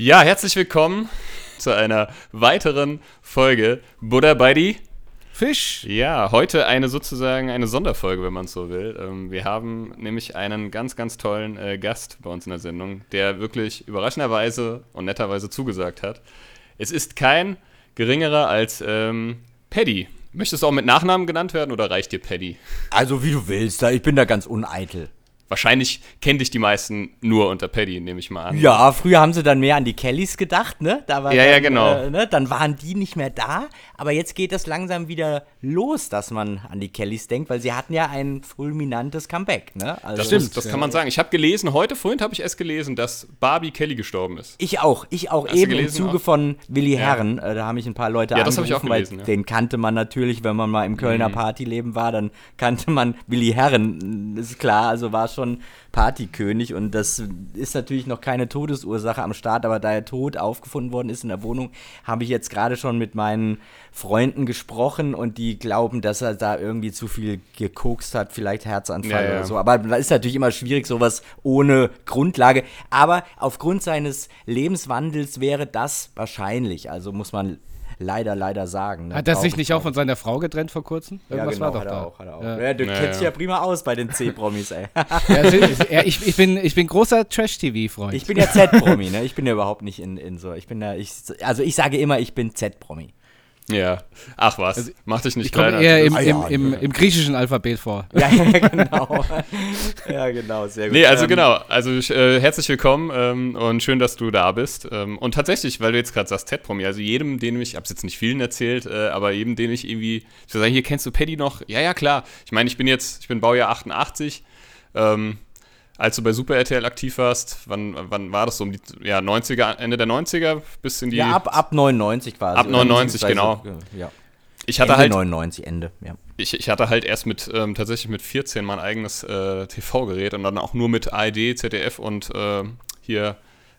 Ja, herzlich willkommen zu einer weiteren Folge Buddha bei die Fisch. Ja, heute eine sozusagen eine Sonderfolge, wenn man es so will. Ähm, wir haben nämlich einen ganz, ganz tollen äh, Gast bei uns in der Sendung, der wirklich überraschenderweise und netterweise zugesagt hat. Es ist kein geringerer als ähm, Paddy. Möchtest du auch mit Nachnamen genannt werden oder reicht dir Paddy? Also wie du willst, da- ich bin da ganz uneitel. Wahrscheinlich kennen dich die meisten nur unter Paddy, nehme ich mal an. Ja, früher haben sie dann mehr an die Kellys gedacht, ne? Da war Ja, dann, ja, genau. Äh, ne? Dann waren die nicht mehr da, aber jetzt geht es langsam wieder los, dass man an die Kellys denkt, weil sie hatten ja ein fulminantes Comeback, ne? Also, Das, muss, das kann man sagen. Ich habe gelesen, heute vorhin habe ich erst gelesen, dass Barbie Kelly gestorben ist. Ich auch, ich auch Hast eben im Zuge auch? von Willi Ja. Herren. Äh, da haben mich ein paar Leute Ja, das hab ich auch angerufen, weil gelesen, ja. Mhm. Den kannte man natürlich, wenn man mal im Kölner Partyleben war, dann kannte man Willi Herren, ist klar, also war schon Partykönig und das ist natürlich noch keine Todesursache am Start, aber da er tot aufgefunden worden ist in der Wohnung, habe ich jetzt gerade schon mit meinen Freunden gesprochen und die glauben, dass er da irgendwie zu viel gekokst hat, vielleicht Herzanfall Ja, ja. oder so. Aber da ist natürlich immer schwierig, sowas ohne Grundlage. Aber aufgrund seines Lebenswandels wäre das wahrscheinlich. Also muss man leider, leider sagen. Ne? Hat er sich nicht auch von seiner Frau getrennt vor kurzem? ja, Irgendwas genau, war doch hat er da. auch, hat er auch. Ja. Ja, du Ja, kennst dich ja. ja prima aus bei den C-Promis, ey. Ja, ja, ich, ich, bin, ich bin großer Trash-TV-Freund. Ich bin ja Z-Promi, ne? Ich bin ja überhaupt nicht in, in so. Ich bin ja, ich, also ich sage immer, ich bin Z-Promi. Ja. Ach was, mach dich nicht ich kleiner. eher im, Ah, im, ja, im, ja. im griechischen Alphabet vor. Ja, ja, genau. ja, genau, sehr gut. Nee, also Ähm, genau. Also äh, herzlich willkommen ähm, und schön, dass du da bist. Ähm, und tatsächlich, weil du jetzt gerade sagst, Ted-Promi, also jedem, den ich, ich habe jetzt nicht vielen erzählt, äh, aber jedem, den ich irgendwie, ich würde sagen, hier kennst du Paddy noch? Ja, ja, klar. Ich meine, ich bin jetzt, ich bin Baujahr 88. Ähm, als du bei Super RTL aktiv warst, wann, wann war das so? Um die ja, 90er, Ende der 90er bis in die. Ja, ab, ab 99 quasi. Ab oder 99, beziehungsweise, genau. Ja. ich hatte Ende halt 99, Ende, ja. ich, ich hatte halt erst mit, ähm, tatsächlich mit 14 mein eigenes äh, TV-Gerät und dann auch nur mit ARD, ZDF und äh, hier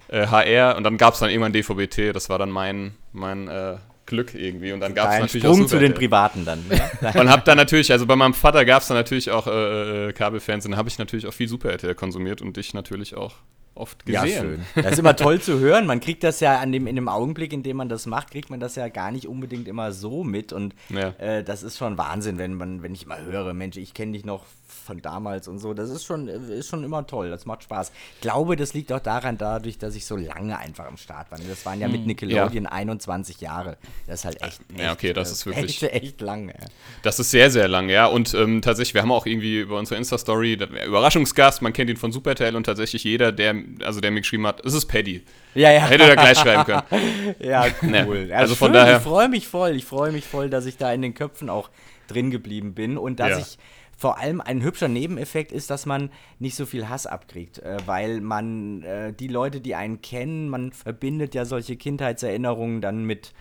äh, HR und dann gab es dann irgendwann DVB-T, das war dann mein, mein äh, Glück irgendwie und dann gab es natürlich Sprung auch zu den Privaten dann. Ja? und hab dann natürlich, also bei meinem Vater gab es dann natürlich auch äh, äh, Kabelfernsehen, da habe ich natürlich auch viel Super RTL konsumiert und dich natürlich auch oft Ja, gesehen. schön. Das ist immer toll zu hören. Man kriegt das ja an dem, in dem Augenblick, in dem man das macht, kriegt man das ja gar nicht unbedingt immer so mit. Und Ja. äh, das ist schon Wahnsinn, wenn man, wenn ich mal höre, Mensch, ich kenne dich noch von damals und so. Das ist schon, äh, ist schon immer toll. Das macht Spaß. Ich glaube, das liegt auch daran, dadurch, dass ich so lange einfach am Start war. Das waren ja mit Nickelodeon 21 Jahre. Das ist halt echt. Ja, echt, okay, das äh, ist wirklich- Echt, echt lang. Ja. Das ist sehr, sehr lang, ja. Und ähm, tatsächlich, wir haben auch irgendwie über unsere Insta-Story, Überraschungsgast, man kennt ihn von Super RTL und tatsächlich jeder, der, also der mir geschrieben hat, es ist Paddy. Ja, ja. Hätte er gleich schreiben können. Ja, cool. Ja, also von schön, daher- Ich freue mich voll. Ich freue mich voll, dass ich da in den Köpfen auch drin geblieben bin und dass Ja. ich vor allem ein hübscher Nebeneffekt ist, dass man nicht so viel Hass abkriegt, äh, weil man äh, die Leute, die einen kennen, man verbindet ja solche Kindheitserinnerungen dann mit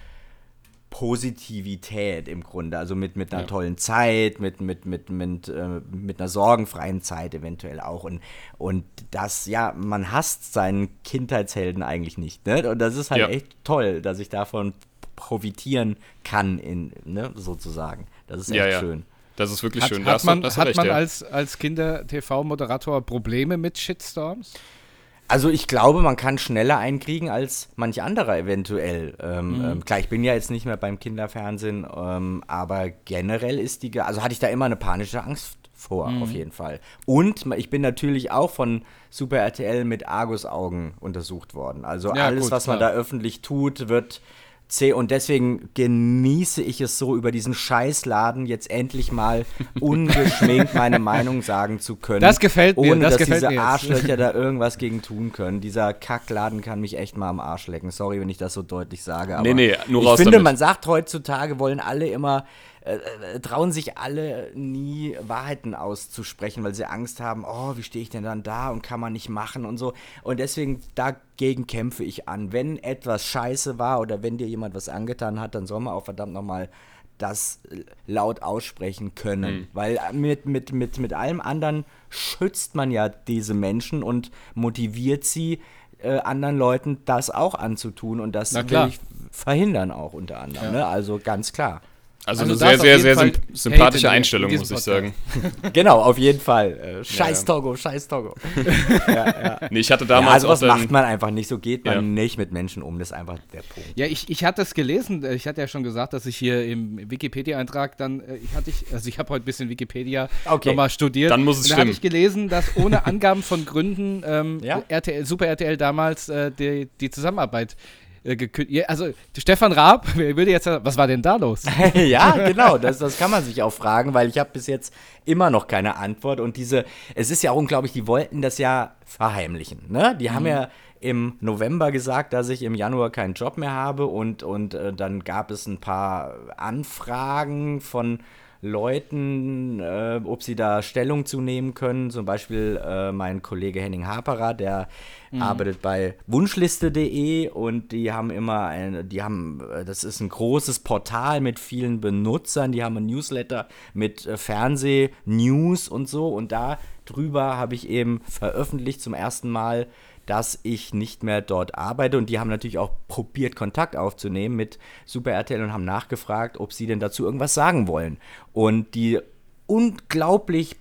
Positivität im Grunde, also mit, mit einer Ja. tollen Zeit, mit, mit, mit, mit, äh, mit einer sorgenfreien Zeit eventuell auch. Und, und das, ja, man hasst seinen Kindheitshelden eigentlich nicht. Ne? Und das ist halt Ja. echt toll, dass ich davon profitieren kann, in, ne, sozusagen. Das ist echt Ja, ja. schön. Das ist wirklich Hat, schön. Hat man, du hat recht, man ja. als, als Kinder-TV-Moderator Probleme mit Shitstorms? Also ich glaube, man kann schneller einkriegen als manch anderer eventuell. Ähm, Mhm. ähm, klar, ich bin ja jetzt nicht mehr beim Kinderfernsehen, ähm, aber generell ist die, also hatte ich da immer eine panische Angst vor, Mhm. auf jeden Fall. Und ich bin natürlich auch von Super RTL mit Argusaugen untersucht worden. Also Ja, alles, gut, was man klar. da öffentlich tut, wird C und deswegen genieße ich es so, über diesen Scheißladen jetzt endlich mal ungeschminkt meine Meinung sagen zu können. Das gefällt mir, Ohne das dass gefällt diese. Arschlöcher da irgendwas gegen tun können. Dieser Kackladen kann mich echt mal am Arsch lecken. Sorry, wenn ich das so deutlich sage. Aber Nee, nee, nur ich raus finde, damit. man sagt heutzutage, wollen alle immer, äh, äh, trauen sich alle nie Wahrheiten auszusprechen, weil sie Angst haben, oh, wie stehe ich denn dann da und kann man nicht machen und so. Und deswegen, dagegen kämpfe ich an. Wenn etwas scheiße war oder wenn dir jemand was angetan hat, dann soll man auch verdammt nochmal das laut aussprechen können. Weil mit, mit, mit, mit allem anderen schützt man ja diese Menschen und motiviert sie, äh, anderen Leuten das auch anzutun und das Na will klar. ich verhindern auch unter anderem. Ne? Also ganz klar. Also, Also eine sehr, sehr, sehr sympathische Einstellung, in muss ich sagen. Genau, auf jeden Fall. Äh, scheiß Ja. Togo, scheiß Togo. Nee, ich hatte Ja, damals sowas auch dann, macht man einfach nicht. So geht man Ja. nicht mit Menschen um. Das ist einfach der Punkt. Ja, ich, ich hatte es gelesen. äh, Ich hatte ja schon gesagt, dass ich hier im Wikipedia-Eintrag dann, äh, ich hatte ich, also ich habe heute ein bisschen Wikipedia Okay. nochmal studiert. Dann muss es da stimmen. habe ich gelesen, dass ohne Angaben von Gründen ähm, Ja. RTL, Super RTL damals äh, die, die Zusammenarbeit äh, gekündigt. Also Stefan Raab, wer würde jetzt sagen, was war denn da los? ja, genau, das, das kann man sich auch fragen, weil ich habe bis jetzt immer noch keine Antwort und diese, es ist ja auch unglaublich, die wollten das ja verheimlichen, ne? Die haben ja im November gesagt, dass ich im Januar keinen Job mehr habe und, und äh, dann gab es ein paar Anfragen von Leuten, äh, ob sie da Stellung zu nehmen können. Zum Beispiel äh, mein Kollege Henning Haperer, der arbeitet bei wunschliste.de und die haben immer eine, die haben, äh, das ist ein großes Portal mit vielen Benutzern, die haben ein Newsletter mit äh, Fernseh-News und so. Und da drüber habe ich eben veröffentlicht zum ersten Mal, dass ich nicht mehr dort arbeite. Und die haben natürlich auch probiert, Kontakt aufzunehmen mit Super RTL und haben nachgefragt, ob sie denn dazu irgendwas sagen wollen. Und die unglaublich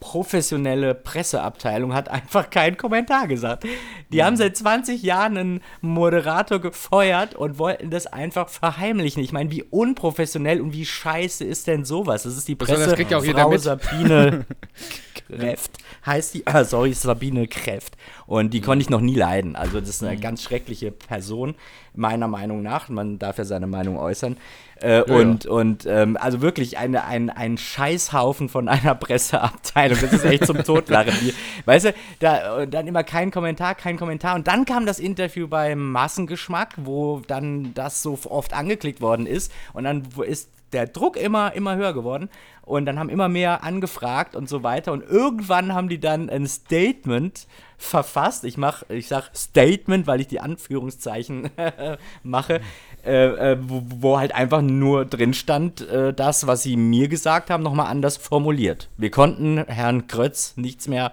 professionelle Presseabteilung hat einfach keinen Kommentar gesagt. Die haben seit 20 Jahren einen Moderator gefeuert und wollten das einfach verheimlichen. Ich meine, wie unprofessionell und wie scheiße ist denn sowas? Das ist die soll- das Presse. kriegt ja auch jeder Frau mit. Sabine Kräft heißt die. Ah, sorry, Sabine Kräft. Und die konnte ich noch nie leiden. Also, das ist eine ganz schreckliche Person, meiner Meinung nach. Man darf ja seine Meinung äußern. Äh, und und ähm, also wirklich eine, ein, ein Scheißhaufen von einer Presseabteilung. Das ist echt zum Totlachen. Die, weißt du, da, dann immer kein Kommentar, kein Kommentar. Und dann kam das Interview beim Massengeschmack, wo dann das so oft angeklickt worden ist. Und dann ist der Druck immer, immer höher geworden. Und dann haben immer mehr angefragt und so weiter. Und irgendwann haben die dann ein Statement verfasst. Ich mach, ich sag Statement, weil ich die Anführungszeichen mache, äh, äh, wo, wo halt einfach nur drin stand, äh, das, was sie mir gesagt haben, nochmal anders formuliert. Wir konnten Herrn Krötz nichts mehr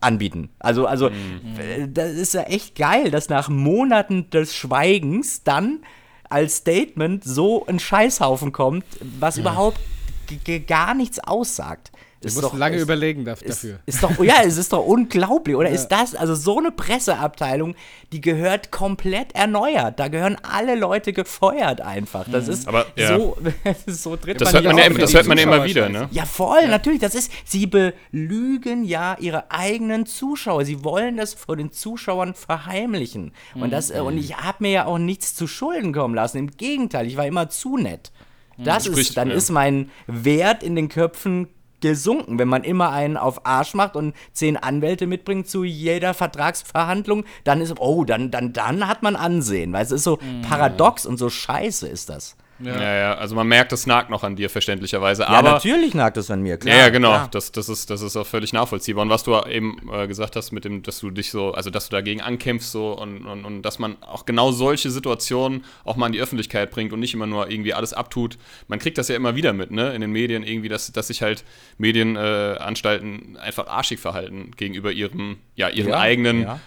anbieten. Also, also äh, das ist ja echt geil, dass nach Monaten des Schweigens dann als Statement so ein Scheißhaufen kommt, was überhaupt g- g- gar nichts aussagt. Du Ist musst lange ist, überlegen daf- ist, dafür. Ist doch, ja, es ist doch unglaublich, oder? Ist das, also so eine Presseabteilung, die gehört komplett erneuert. Da gehören alle Leute gefeuert einfach. Das ist Aber, ja. so, so drin. Das man hört ja man, ja, das hört man ja immer wieder, ne? Ja, voll, natürlich. Das ist, sie belügen ja ihre eigenen Zuschauer. Sie wollen das vor den Zuschauern verheimlichen. Und, das, äh, und ich habe mir ja auch nichts zu Schulden kommen lassen. Im Gegenteil, ich war immer zu nett. Das Sprich, ist, dann ja. ist mein Wert in den Köpfen gesunken, wenn man immer einen auf Arsch macht und zehn Anwälte mitbringt zu jeder Vertragsverhandlung, dann ist, oh, dann, dann, dann hat man Ansehen, weil es ist so paradox und so scheiße ist das. Ja. ja, also man merkt, es nagt noch an dir, verständlicherweise. Ja, aber natürlich nagt es an mir, klar. Ja, ja, genau. klar. Das, das, ist, das ist auch völlig nachvollziehbar. Und was du eben äh, gesagt hast, mit dem, dass du dich so, also dass du dagegen ankämpfst so und, und, und dass man auch genau solche Situationen auch mal in die Öffentlichkeit bringt und nicht immer nur irgendwie alles abtut. Man kriegt das ja immer wieder mit, ne? In den Medien irgendwie, dass, dass sich halt Medienanstalten äh, einfach arschig verhalten gegenüber ihrem, ja, ihren Ja, eigenen ja,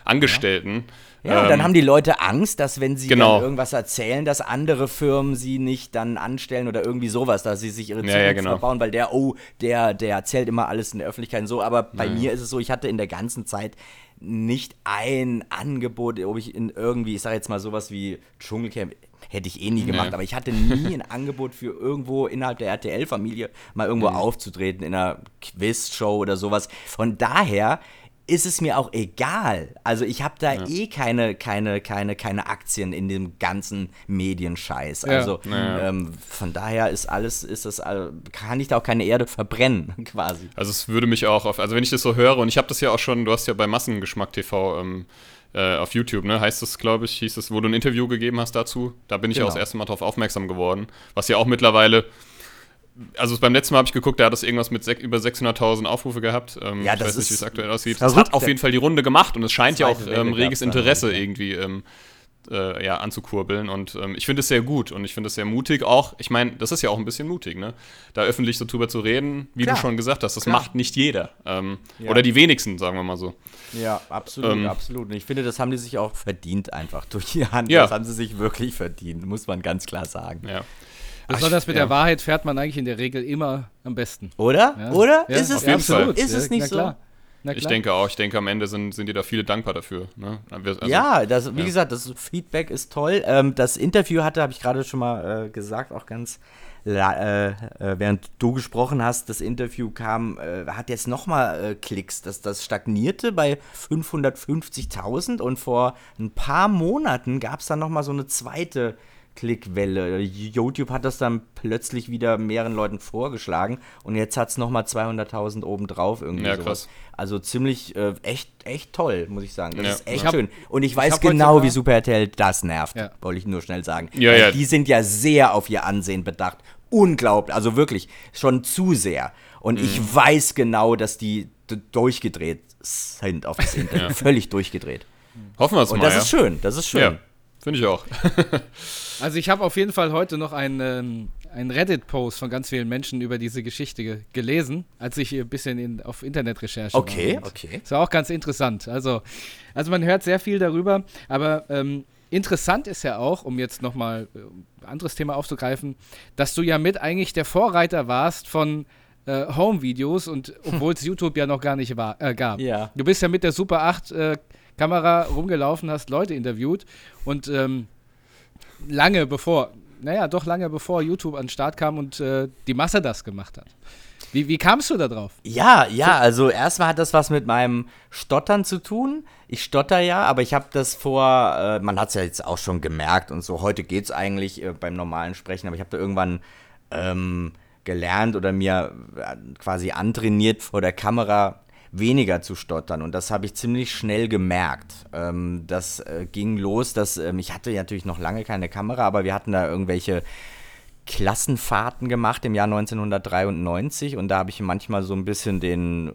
Ja, und dann haben die Leute Angst, dass wenn sie Genau. irgendwas erzählen, dass andere Firmen sie nicht dann anstellen oder irgendwie sowas, dass sie sich ihre Ja, Zukunft ja, genau. verbauen, weil der, oh, der, der erzählt immer alles in der Öffentlichkeit und so. Aber bei mir ist es so, ich hatte in der ganzen Zeit nicht ein Angebot, ob ich in irgendwie, ich sage jetzt mal sowas wie Dschungelcamp, hätte ich eh nie gemacht, Nee. aber ich hatte nie ein Angebot für irgendwo innerhalb der RTL-Familie mal irgendwo Mhm. aufzutreten in einer Quizshow oder sowas. Von daher ist es mir auch egal. Also ich habe da eh keine, keine, keine, keine Aktien in dem ganzen Medienscheiß. Ja. Also Ja. ähm, von daher ist alles, ist das, all- kann ich da auch keine Erde verbrennen, quasi. Also es würde mich auch auf, also wenn ich das so höre, und ich habe das ja auch schon, du hast ja bei Massengeschmack TV ähm, äh, auf YouTube, ne, heißt das, glaube ich, hieß es, wo du ein Interview gegeben hast dazu. Da bin ich ja auch Genau. das erste Mal drauf aufmerksam geworden. Was ja auch mittlerweile, also beim letzten Mal habe ich geguckt, da hat das irgendwas mit über 600.000 Aufrufe gehabt. Ähm, Ja, ich das weiß nicht, wie ist es aktuell aussieht. Das hat auf jeden Fall die Runde gemacht und es scheint ja auch ähm, reges Interesse irgendwie ähm, äh, ja, anzukurbeln. Und ähm, ich finde es sehr gut und ich finde es sehr mutig auch. Ich meine, das ist ja auch ein bisschen mutig, ne? Da öffentlich so drüber zu reden, wie Klar. du schon gesagt hast, das Klar. macht nicht jeder. Ähm, Ja. Oder die wenigsten, sagen wir mal so. Ja, absolut, Ähm, absolut. Und ich finde, das haben die sich auch verdient einfach durch die Hand. Ja. Das haben sie sich wirklich verdient, muss man ganz klar sagen. Ja. Besonders mit ja. der Wahrheit fährt man eigentlich in der Regel immer am besten. Oder? Ja. Oder? Ja, ist es nicht so? Ist es nicht na so? Ich denke auch, ich denke, am Ende sind, sind dir da viele dankbar dafür. Ne? Also- ja, das, wie ja. gesagt, das Feedback ist toll. Ähm, das Interview hatte, habe ich gerade schon mal äh, gesagt, auch ganz, la- äh, äh, während du gesprochen hast, das Interview kam, äh, hat jetzt nochmal äh, Klicks. Das, das stagnierte bei 550.000 und vor ein paar Monaten gab es dann nochmal so eine zweite Klickwelle. YouTube hat das dann plötzlich wieder mehreren Leuten vorgeschlagen und jetzt hat es nochmal 200.000 obendrauf irgendwie Ja, sowas. krass. Also ziemlich, äh, echt, echt toll, muss ich sagen. Das Ja. ist echt Ich hab- schön. Und ich weiß genau, wie Super RTL das nervt, Ja. wollte ich nur schnell sagen. Ja, ja. Die sind ja sehr auf ihr Ansehen bedacht. Unglaublich, also wirklich, schon zu sehr. Und ich Mhm. weiß genau, dass die durchgedreht sind auf das Interview. Völlig durchgedreht. Hoffen wir es Und mal. das ja. ist schön, das ist schön. Finde ich auch. Also ich habe auf jeden Fall heute noch einen, einen Reddit-Post von ganz vielen Menschen über diese Geschichte ge gelesen, als ich ein bisschen in, auf Internetrecherche Okay, war. Und okay. Das war auch ganz interessant. Also, also man hört sehr viel darüber, aber ähm, interessant ist ja auch, um jetzt nochmal ein anderes Thema aufzugreifen, dass du ja mit eigentlich der Vorreiter warst von äh, Home-Videos und obwohl es YouTube ja noch gar nicht war, äh, gab. Ja. Du bist ja mit der Super 8 äh, Kamera rumgelaufen, hast Leute interviewt und ähm, lange bevor, naja, doch lange bevor YouTube an den Start kam und äh, die Masse das gemacht hat. Wie, wie kamst du da drauf? Ja, ja, also erstmal hat das was mit meinem Stottern zu tun. Ich stotter ja, aber ich habe das vor, äh, man hat es ja jetzt auch schon gemerkt und so, heute geht es eigentlich äh, beim normalen Sprechen, aber ich habe da irgendwann ähm, gelernt oder mir äh, quasi antrainiert vor der Kamera weniger zu stottern und das habe ich ziemlich schnell gemerkt. Ähm, das äh, ging los, dass ähm, ich hatte natürlich noch lange keine Kamera, aber wir hatten da irgendwelche Klassenfahrten gemacht im Jahr 1993 und da habe ich manchmal so ein bisschen den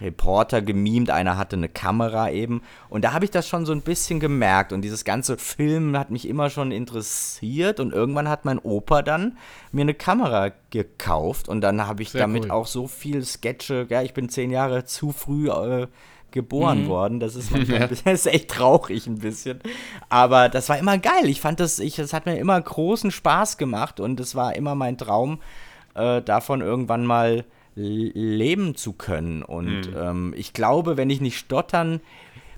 Reporter gemimt. Einer hatte eine Kamera eben und da habe ich das schon so ein bisschen gemerkt und dieses ganze Film hat mich immer schon interessiert und irgendwann hat mein Opa dann mir eine Kamera gekauft und dann habe ich Sehr damit cool. auch so viel Sketche. Ja, ich bin zehn Jahre zu früh äh, geboren worden. Das ist manchmal das ist echt traurig ein bisschen. Aber das war immer geil. Ich fand das, ich, das hat mir immer großen Spaß gemacht und es war immer mein Traum, äh, davon irgendwann mal leben zu können. Und ähm, ich glaube, wenn ich nicht stottern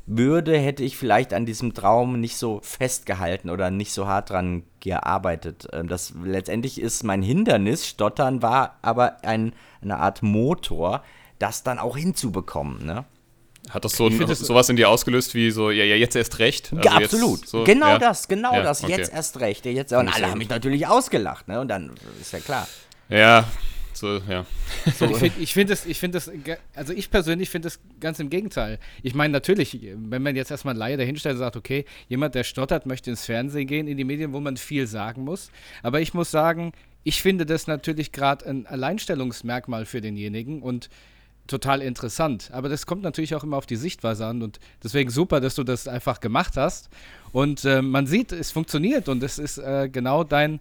würde, hätte ich vielleicht an diesem Traum nicht so festgehalten oder nicht so hart dran gearbeitet. Ähm, Das letztendlich ist mein Hindernis, Stottern war aber ein, eine Art Motor, das dann auch hinzubekommen. Ne? Hat das so ein, find das- sowas in dir ausgelöst wie so, ja, ja jetzt erst recht? Also ja, jetzt absolut. so, genau ja? das, genau Ja, das. okay. Jetzt erst recht. Jetzt, und alle haben mich natürlich ausgelacht. Ne? Und dann ist ja klar. Ja, so, ja. Ich finde ich find das, ich find das, also ich persönlich finde das ganz im Gegenteil. Ich meine, natürlich, wenn man jetzt erstmal Laie dahinstellt und sagt, okay, jemand, der stottert, möchte ins Fernsehen gehen, in die Medien, wo man viel sagen muss. Aber ich muss sagen, ich finde das natürlich gerade ein Alleinstellungsmerkmal für denjenigen und total interessant. Aber das kommt natürlich auch immer auf die Sichtweise an und deswegen super, dass du das einfach gemacht hast. Und äh, man sieht, es funktioniert und es ist äh, genau dein,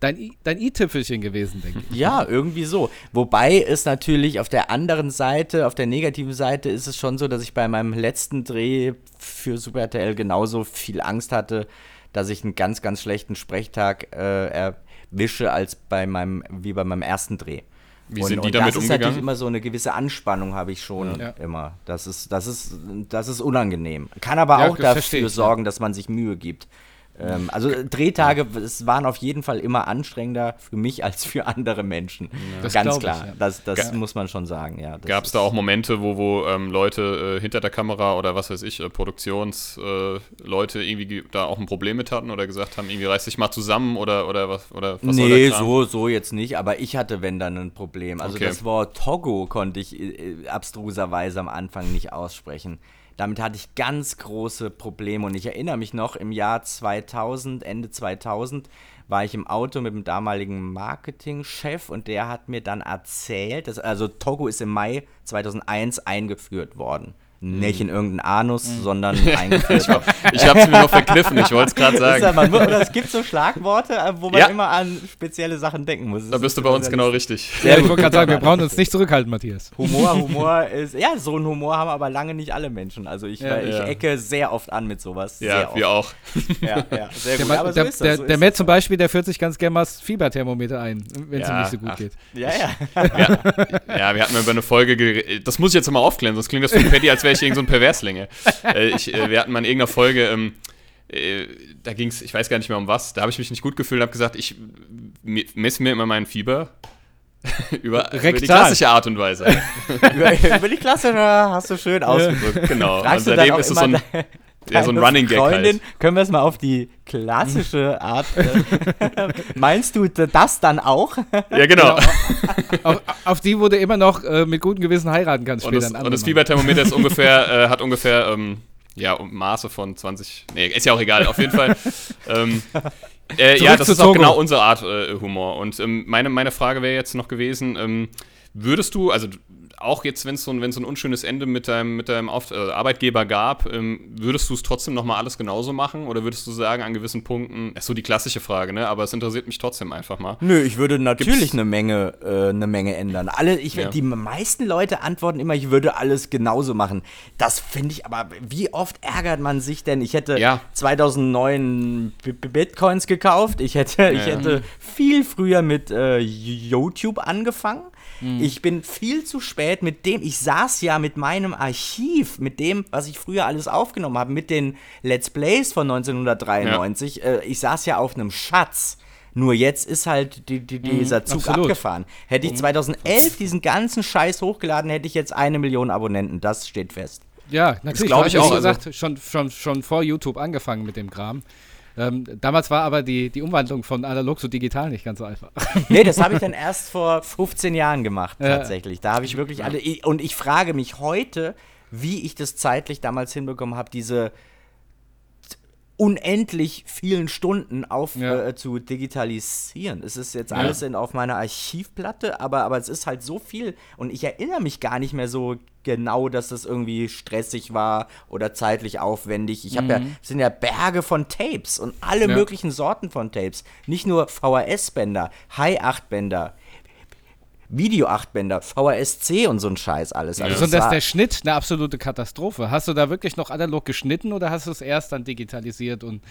dein I- dein i-Tüpfelchen gewesen, denke ich. Ja, irgendwie so. Wobei es natürlich auf der anderen Seite, auf der negativen Seite, ist es schon so, dass ich bei meinem letzten Dreh für Super RTL genauso viel Angst hatte, dass ich einen ganz, ganz schlechten Sprechtag äh, erwische, als bei meinem, wie bei meinem ersten Dreh. Wie und, sind die und damit das ist natürlich umgegangen? immer so eine gewisse Anspannung, habe ich schon Ja. immer. Das ist, das ist, das ist unangenehm. Kann aber Ja, auch das dafür sorgen, dass man sich Mühe gibt. Ähm, also Drehtage, es waren auf jeden Fall immer anstrengender für mich als für andere Menschen. Das Ganz glaub ich, klar. ja. Das, das muss man schon sagen, ja. Gab es da auch Momente, wo, wo ähm, Leute äh, hinter der Kamera oder was weiß ich, äh, Produktionsleute äh, irgendwie ge- da auch ein Problem mit hatten oder gesagt haben, irgendwie reiß dich mal zusammen oder, oder was? Oder was Nee, so, so jetzt nicht, aber ich hatte, wenn dann, ein Problem. Also Okay. das Wort Togo konnte ich äh, abstruserweise am Anfang nicht aussprechen. Damit hatte ich ganz große Probleme und ich erinnere mich noch, im Jahr 2000, Ende 2000, war ich im Auto mit dem damaligen Marketingchef und der hat mir dann erzählt, dass, also Togo ist im Mai 2001 eingeführt worden. Nicht in irgendeinen Anus, sondern eingeführt. Ich habe es mir noch verkniffen, ich wollte es gerade Ist ja, sagen. man, es gibt so Schlagworte, äh, wo man Ja. immer an spezielle Sachen denken muss. Da bist du bei uns genau richtig. Ja, ich wollte gerade sagen, wir brauchen uns nicht zurückhalten, Matthias. Humor, Humor ist. Ja, so einen Humor haben aber lange nicht alle Menschen. Also ich, Ja, ich ecke sehr oft an mit sowas. sehr Ja, oft. wir auch. Ja, ja, sehr Der, gut. Aber so der, ist das. der, so der Matt zum Beispiel, der führt sich ganz gerne mal das Fieberthermometer ein, wenn es ihm nicht so gut ach. geht. Ja, ja. Ja, wir hatten mal über eine Folge geredet. Das muss ich jetzt mal aufklären, sonst klingt das für Patty, als wäre ich irgend so ein Perverslinge. Äh, ich, äh, wir hatten mal in irgendeiner Folge, ähm, äh, da ging es, ich weiß gar nicht mehr um was, da habe ich mich nicht gut gefühlt und habe gesagt, ich me- messe mir immer meinen Fieber. über, über die klassische Art und Weise. über, über die Klasse na, hast du schön ausgedrückt. Genau. Und Fragst dann seitdem ist es so ein, ja, so ein Running Gag Freundin, halt. Können wir es mal auf die klassische Art. Äh, meinst du das dann auch? Ja, genau. auf, auf die, wo du immer noch äh, mit gutem Gewissen heiraten kannst Und das, und das. Fieberthermometer ist ungefähr, äh, hat ungefähr, ähm, ja, um Maße von 20. Nee, ist ja auch egal, auf jeden Fall. ähm, äh, ja, das ist auch Togo. genau unsere Art äh, Humor. Und ähm, meine, meine Frage wäre jetzt noch gewesen, ähm, würdest du, also auch jetzt, wenn es so, ein- so ein unschönes Ende mit deinem, mit deinem Auf, äh, Arbeitgeber gab, ähm, würdest du es trotzdem nochmal alles genauso machen? Oder würdest du sagen, an gewissen Punkten, ist so die klassische Frage, ne? Aber es interessiert mich trotzdem einfach mal. Nö, ich würde natürlich Gibt's- eine Menge, äh, eine Menge ändern. Alle, ich, Ja. Die meisten Leute antworten immer, ich würde alles genauso machen. Das finde ich aber, wie oft ärgert man sich denn? Ich hätte Ja. 2009 B Bitcoins gekauft. Ich hätte, ich Ja. hätte viel früher mit äh, YouTube angefangen. Mhm. Ich bin viel zu spät mit dem, ich saß ja mit meinem Archiv, mit dem, was ich früher alles aufgenommen habe, mit den Let's Plays von 1993. Äh, ich saß ja auf einem Schatz. Nur jetzt ist halt die, die, dieser Zug absolut. abgefahren. Hätte ich 2011 diesen ganzen Scheiß hochgeladen, hätte ich jetzt eine Million Abonnenten. Das steht fest. Ja, natürlich. glaub Du ich auch, Wie also- gesagt, schon, schon, schon vor YouTube angefangen mit dem Kram. Ähm, damals war aber die, die Umwandlung von analog zu digital nicht ganz so einfach. Nee, das habe ich dann erst vor 15 Jahren gemacht, tatsächlich. Da habe ich wirklich alle. Und ich frage mich heute, wie ich das zeitlich damals hinbekommen habe, diese unendlich vielen Stunden auf Ja. äh, zu digitalisieren. Es ist jetzt alles in, auf meiner Archivplatte, aber, aber es ist halt so viel und ich erinnere mich gar nicht mehr so genau, dass das irgendwie stressig war oder zeitlich aufwendig. Ich habe ja, es sind ja Berge von Tapes und alle Ja. möglichen Sorten von Tapes. Nicht nur VHS-Bänder, High-8-Bänder, Video-8-Bänder, VHS-C und so ein Scheiß alles. Also Sondern es ist der Schnitt eine absolute Katastrophe. Hast du da wirklich noch analog geschnitten oder hast du es erst dann digitalisiert und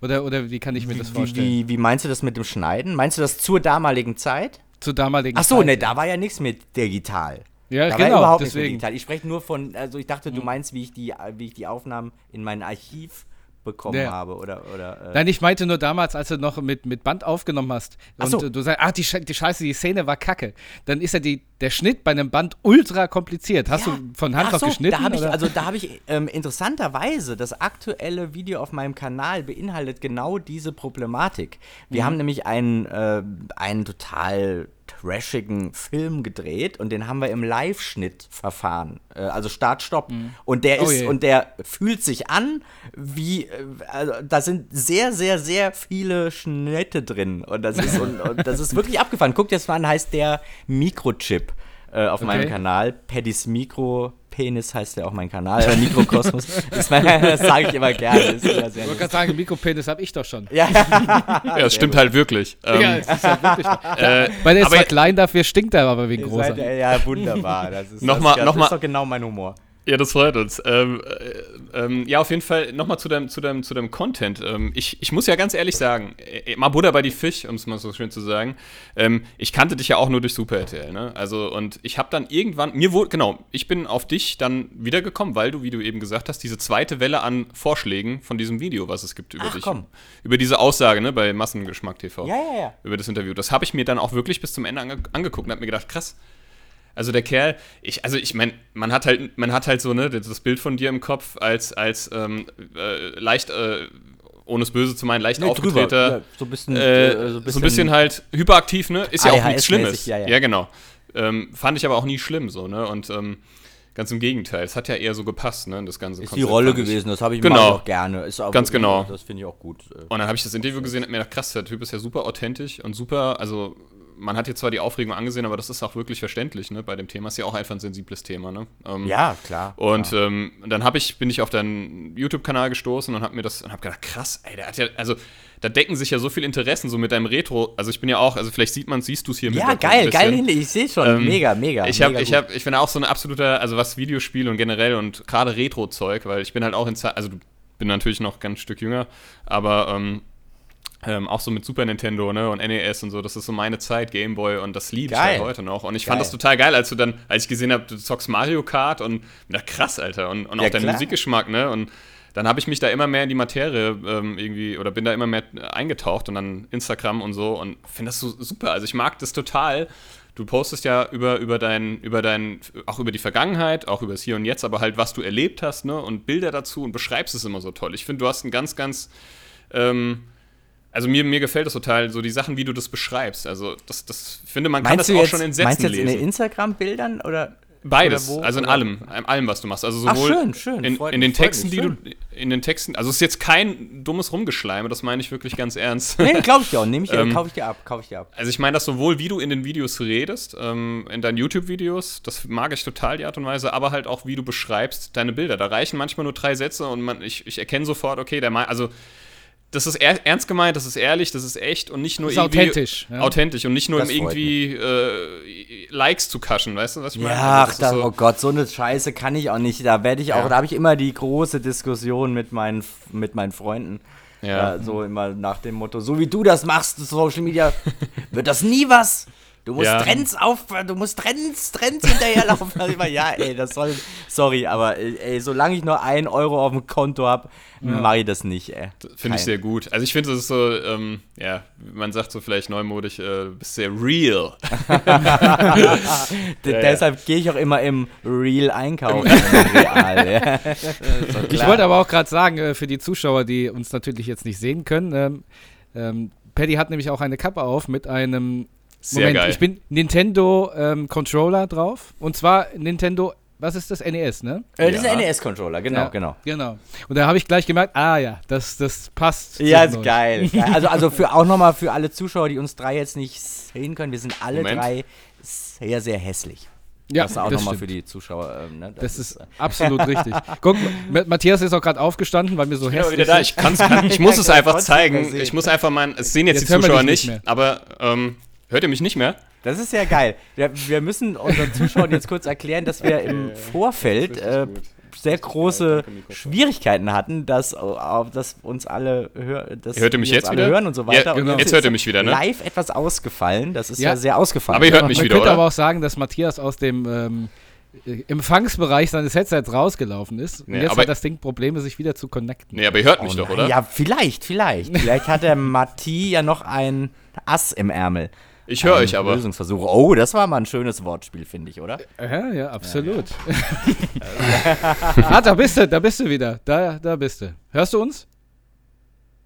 oder, oder wie kann ich mir das wie, vorstellen? wie, wie meinst du das mit dem Schneiden? Meinst du das zur damaligen Zeit? Zur damaligen Ach so, Zeit. ne, da war ja nichts mit digital. Ja, da genau, war überhaupt nichts deswegen. mit digital. Ich spreche nur von, also ich dachte, du meinst, wie ich die, wie ich die Aufnahmen in mein Archiv bekommen Ja. habe oder oder. Äh, Nein, ich meinte nur damals, als du noch mit, mit Band aufgenommen hast und so. du sagst, ah, die, Sche- die Scheiße, die Szene war kacke. Dann ist ja die, der Schnitt bei einem Band ultra kompliziert. Hast Ja. du von Hand Ach auf so, geschnitten? Da ich, also da habe ich ähm, interessanterweise das aktuelle Video auf meinem Kanal beinhaltet genau diese Problematik. Wir Mhm. haben nämlich einen, äh, einen total trashigen Film gedreht und den haben wir im Live-Schnitt-Verfahren, äh, also Start-Stopp. Und der Oh ist je. und der fühlt sich an wie, äh, also da sind sehr, sehr, sehr viele Schnitte drin und das ist und, und das ist wirklich abgefahren. Guckt jetzt mal an, heißt der Mikrochip äh, auf meinem Okay. Kanal. Paddys Mikro Penis heißt ja auch mein Kanal, äh, Mikrokosmos. das das sage ich immer gerne. Ist immer sehr ich wollte gerade sagen, Mikropenis habe ich doch schon. ja, Ja, es stimmt halt wirklich. Ähm, ja, es ist halt wirklich. äh, Weil der ist zwar klein, dafür stinkt er aber wegen großer. seid, ja, wunderbar. Das ist, Nochmal- das, nochmal- das ist doch genau mein Humor. Ja, das freut uns. Ähm, äh, ähm, ja, auf jeden Fall nochmal zu deinem, zu deinem, zu deinem Content. Ähm, ich, ich muss ja ganz ehrlich sagen, äh, mal Buddha bei die Fisch, um es mal so schön zu sagen. Ähm, ich kannte dich ja auch nur durch Super RTL, ne? Also, und ich habe dann irgendwann, mir wurde, genau, ich bin auf dich dann wiedergekommen, weil du, wie du eben gesagt hast, diese zweite Welle an Vorschlägen von diesem Video, was es gibt über Ach, dich. komm. Über diese Aussage, ne, bei Massengeschmack TV. Ja, ja, ja. Über das Interview. Das habe ich mir dann auch wirklich bis zum Ende ange angeguckt und habe mir gedacht, krass. Also der Kerl, ich, also ich meine, man hat halt, man hat halt so, ne, das Bild von dir im Kopf als, als ähm, äh, leicht, äh, ohne es böse zu meinen, leicht Nee, aufgetreter, Ja, so ein bisschen, äh, äh, so, ein bisschen halt hyperaktiv, ne? Ist ja auch nichts Schlimmes. ja, ja. genau. Ähm, fand ich aber auch nie schlimm, so, ne? Und ähm, ganz im Gegenteil, es hat ja eher so gepasst, ne? Das ganze Ist die Konzept, Rolle fand ich. gewesen, das habe ich Genau. auch gerne. Ist auch Ganz genau. Das finde ich auch gut. äh. Und dann habe ich das Interview gesehen und mir gedacht, krass, der Typ ist ja super authentisch und super, also man hat jetzt zwar die Aufregung angesehen, aber das ist auch wirklich verständlich, ne? Bei dem Thema ist ja auch einfach ein sensibles Thema, ne? Ähm, Ja, klar. Und klar. ähm, dann habe ich, bin ich auf deinen YouTube-Kanal gestoßen und habe mir das und habe gedacht, krass, ey, der hat ja, also da decken sich ja so viele Interessen so mit deinem Retro. Also ich bin ja auch, also vielleicht sieht man, siehst du es hier ja, geil, ein geil, hin- ich sehe schon. Ähm, mega, mega. Ich habe, ich habe, ich bin auch so ein absoluter, also was Videospiele und generell und gerade Retro-Zeug, weil ich bin halt auch in Zeit, also bin natürlich noch ganz Stück jünger, aber ähm, ähm, auch so mit Super Nintendo ne, und NES und so, das ist so meine Zeit, Gameboy und das liebe ich halt heute noch. Und ich Geil. fand das total geil, als du dann, als ich gesehen habe, du zockst Mario Kart und na krass, Alter, und, und Ja, auch dein klar. Musikgeschmack, ne? Und dann habe ich mich da immer mehr in die Materie ähm, irgendwie oder bin da immer mehr eingetaucht und dann Instagram und so und finde das so super. Also ich mag das total. Du postest ja über, über dein, über dein, auch über die Vergangenheit, auch über das Hier und Jetzt, aber halt, was du erlebt hast, ne? Und Bilder dazu und beschreibst es immer so toll. Ich finde, du hast ein ganz, ganz, ähm, also mir, mir gefällt das total, so die Sachen, wie du das beschreibst. Also das, das ich finde, man kann Meinst das auch jetzt, schon in meinst Sätzen du jetzt in lesen. den Instagram-Bildern oder? Beides, wo, also in oder? allem, in allem, was du machst. Also Ach, sowohl schön, schön, in, in den Texten, mich, die du, in den Texten, also es ist jetzt kein dummes Rumgeschleime, das meine ich wirklich ganz ernst. Nee, glaube ich dir auch. Nehme ich, Ähm, kaufe ich dir ab, kaufe ich dir ab. Also ich meine das sowohl, wie du in den Videos redest, ähm, in deinen YouTube-Videos, das mag ich total, die Art und Weise, aber halt auch, wie du beschreibst deine Bilder. Da reichen manchmal nur drei Sätze und man, ich, ich erkenne sofort, okay, der also das ist er, ernst gemeint, das ist ehrlich, das ist echt und nicht nur Das ist irgendwie authentisch, ja. authentisch und nicht nur um Das irgendwie äh, Likes zu kaschen, weißt du, was ich meine? Ja, ach, Also ist so- oh Gott, so eine Scheiße kann ich auch nicht. Da werde ich auch, Ja. da habe ich immer die große Diskussion mit meinen, mit meinen Freunden. Ja. Ja. so immer nach dem Motto, so wie du das machst, Social Media, wird das nie was. Du musst Ja. Trends auf, du musst Trends, Trends hinterherlaufen. Also ja, ey, das soll, sorry, aber ey, solange ich nur ein Euro auf dem Konto habe, mache ich das nicht, ey. Finde ich sehr gut. Also ich finde, das ist so, ähm, ja, man sagt so vielleicht neumodisch, äh, bist sehr real. Ja, ja. Deshalb gehe ich auch immer im Real einkaufen. Real, ja. Ich wollte aber auch gerade sagen, äh, für die Zuschauer, die uns natürlich jetzt nicht sehen können, ähm, ähm, Paddy hat nämlich auch eine Kappe auf mit einem Sehr geil. ich bin Nintendo ähm, Controller drauf. Und zwar Nintendo, was ist das? NES, ne? Äh, das ist Ja. ein NES-Controller, genau, Ja, genau. Genau. Und da habe ich gleich gemerkt, ah ja, das, das passt. Ja, ist geil. geil. Also, also für auch nochmal für alle Zuschauer, die uns drei jetzt nicht sehen können, wir sind alle Moment. drei sehr, sehr hässlich. Ja, das auch das nochmal stimmt. für die Zuschauer. Ähm, ne? Das ist äh, absolut richtig. Guck, Ma- Matthias ist auch gerade aufgestanden, weil wir so Ich hässlich wieder da. sind. Ich, kann's, kann, ich muss es einfach zeigen. Ich muss einfach mal, es sehen jetzt, Jetzt die Zuschauer nicht, nicht aber ähm, hört ihr mich nicht mehr? das ist ja geil. Wir, wir müssen unseren Zuschauern jetzt kurz erklären, dass wir im Vorfeld äh, sehr große Schwierigkeiten hatten, dass, äh, dass uns alle hören, dass Hört ihr mich jetzt alle wieder? hören und so weiter. Ja, und genau. Jetzt hört ihr mich wieder, ne? Live etwas ausgefallen. Das ist ja, Ja. sehr ausgefallen. Aber ihr hört mich Man wieder, könnte oder? aber auch sagen, dass Matthias aus dem ähm, äh, Empfangsbereich seines Headsets rausgelaufen ist. Und Nee, jetzt aber- hat das Ding Probleme, sich wieder zu connecten. Nee, aber ihr hört mich Oh doch, oder? Ja, vielleicht, vielleicht. Vielleicht hat der Matti ja noch ein Ass im Ärmel. Ich höre euch aber. Lösungsversuch. Oh, das war mal ein schönes Wortspiel, finde ich, oder? Ja, ja, absolut. ah, da bist du, da bist du wieder. Da, da bist du. Hörst du uns?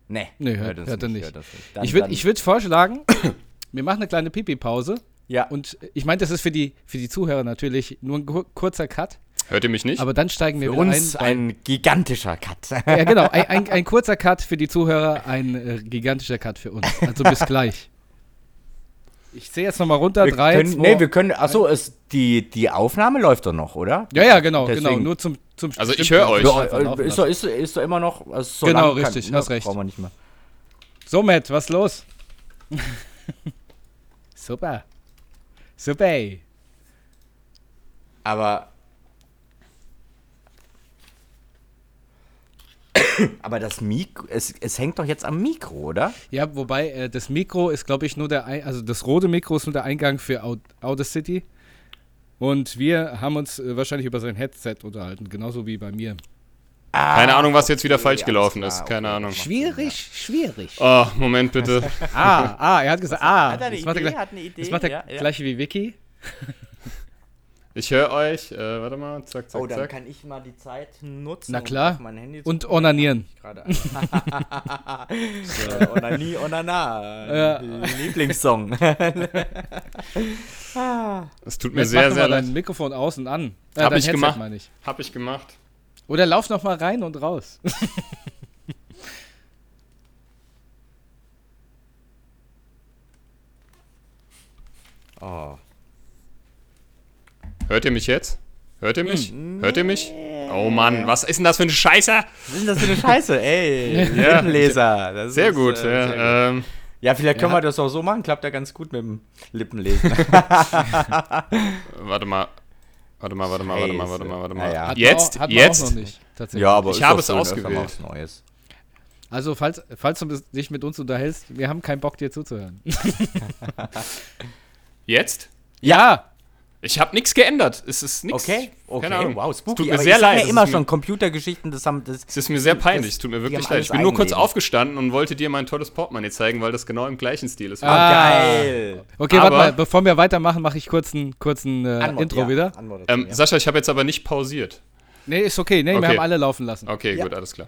Nee. Nee, hört- uns hört er nicht. hört uns Dann, ich würde würd vorschlagen, wir machen eine kleine Pipi-Pause. ja. Und ich meine, das ist für die, für die Zuhörer natürlich nur ein kur- kurzer Cut. Hört ihr mich nicht? Aber dann steigen wir für wieder uns ein. ein gigantischer Cut. Ja, genau. Ein, ein, ein kurzer Cut für die Zuhörer, ein äh, gigantischer Cut für uns. Also bis gleich. Ich sehe jetzt nochmal runter. wir drei, können, zwei, nee, wir können, achso, es, die, die Aufnahme läuft doch noch, oder? Ja, ja, genau, Deswegen- genau. Nur zum, zum Also ich höre euch. Äh, ist, doch, ist, ist doch immer noch. Also so Genau, lang kann- richtig, ne, hast recht. Brauchen wir nicht mehr. So, Matt, was los? Super. Super. Aber. Aber das Mikro, es, es hängt doch jetzt am Mikro, oder? Ja, wobei äh, das Mikro ist, glaube ich, nur der, Ein also das rote Mikro ist nur der Eingang für Aud Audacity. Und wir haben uns äh, wahrscheinlich über sein Headset unterhalten, genauso wie bei mir. Keine Ahnung, was jetzt wieder okay, falsch gelaufen klar, ist. okay. Keine Ahnung. Schwierig, schwierig. Oh, Moment bitte. Ah, ah, er hat gesagt, ah. Hat er eine das macht er Idee? gleich, Hat eine Idee? das macht er Ja, ja. gleich wie Vicky. Ich höre euch. Äh, warte mal. Zack, zack, Oh, dann zack. kann ich mal die Zeit nutzen. Na um klar. auf mein Handy zu Und gucken. onanieren. Gerade so, Onanie, Onana. Ja. Lieblingssong. Es tut mir Jetzt sehr, sehr mal dein leid. Mikrofon aus und an. Äh, Hab ich Headset gemacht. meine ich. Hab ich gemacht. Oder lauf noch mal rein und raus. Oh. Hört ihr mich jetzt? Hört ihr mich? Hört ihr mich? Oh Mann, was ist denn das für eine Scheiße? Was ist denn das für eine Scheiße? Ey, Ja. Lippenleser. Das Sehr ist, gut. äh, ja, sehr gut. Ähm, Ja, vielleicht können Ja. wir das auch so machen. Klappt ja ganz gut mit dem Lippenlesen. warte mal. Warte mal, warte mal, warte mal, warte mal, warte mal. Wir Jetzt, auch, hatten wir jetzt. Auch noch nicht, tatsächlich. ja, aber Ich ist habe es ausgewählt. Neues. Also, falls, falls du dich mit uns unterhältst, wir haben keinen Bock, dir zuzuhören. Jetzt? ja! Ich habe nichts geändert. Es ist nichts. Okay, okay, Keine Ahnung. wow, Es spooky. tut mir aber sehr leid. Ja Es immer ist mir- schon Computergeschichten, das haben das. Es ist mir sehr peinlich, das- es tut mir wirklich leid. Ich bin nur kurz Eigenleben. aufgestanden und wollte dir mein tolles Portemonnaie zeigen, weil das genau im gleichen Stil ist. Ah. Geil. Okay, Aber- warte mal, bevor wir weitermachen, mache ich kurz ein kurzen äh, Antwort, Intro ja. wieder. Antwort ähm, dazu, ja. Sascha, ich habe jetzt aber nicht pausiert. Nee, ist okay. Nee, Okay. wir haben alle laufen lassen. Okay, Ja. gut, alles klar.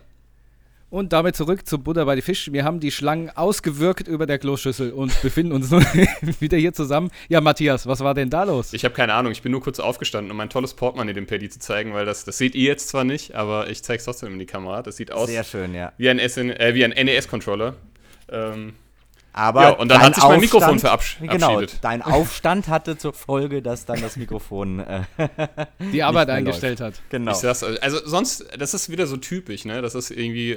Und damit zurück zu Buddha bei die Fisch. Wir haben die Schlangen ausgewirkt über der Kloschüssel und befinden uns nun wieder hier zusammen. Ja, Matthias, was war denn da los? Ich habe keine Ahnung, ich bin nur kurz aufgestanden, um mein tolles Portemonnaie dem Paddy zu zeigen, weil das, das seht ihr jetzt zwar nicht, aber ich zeige es trotzdem in die Kamera. Das sieht aus Sehr schön, ja. wie ein, SN, äh, wie ein NES-Controller. Ähm, Aber Ja, und dann hat sich mein Mikrofon Genau, verabschiedet. dein Aufstand hatte zur Folge, dass dann das Mikrofon. Äh, Die Arbeit eingestellt hat. genau. ich sag's, also sonst, das ist wieder so typisch, ne? Das ist irgendwie, äh,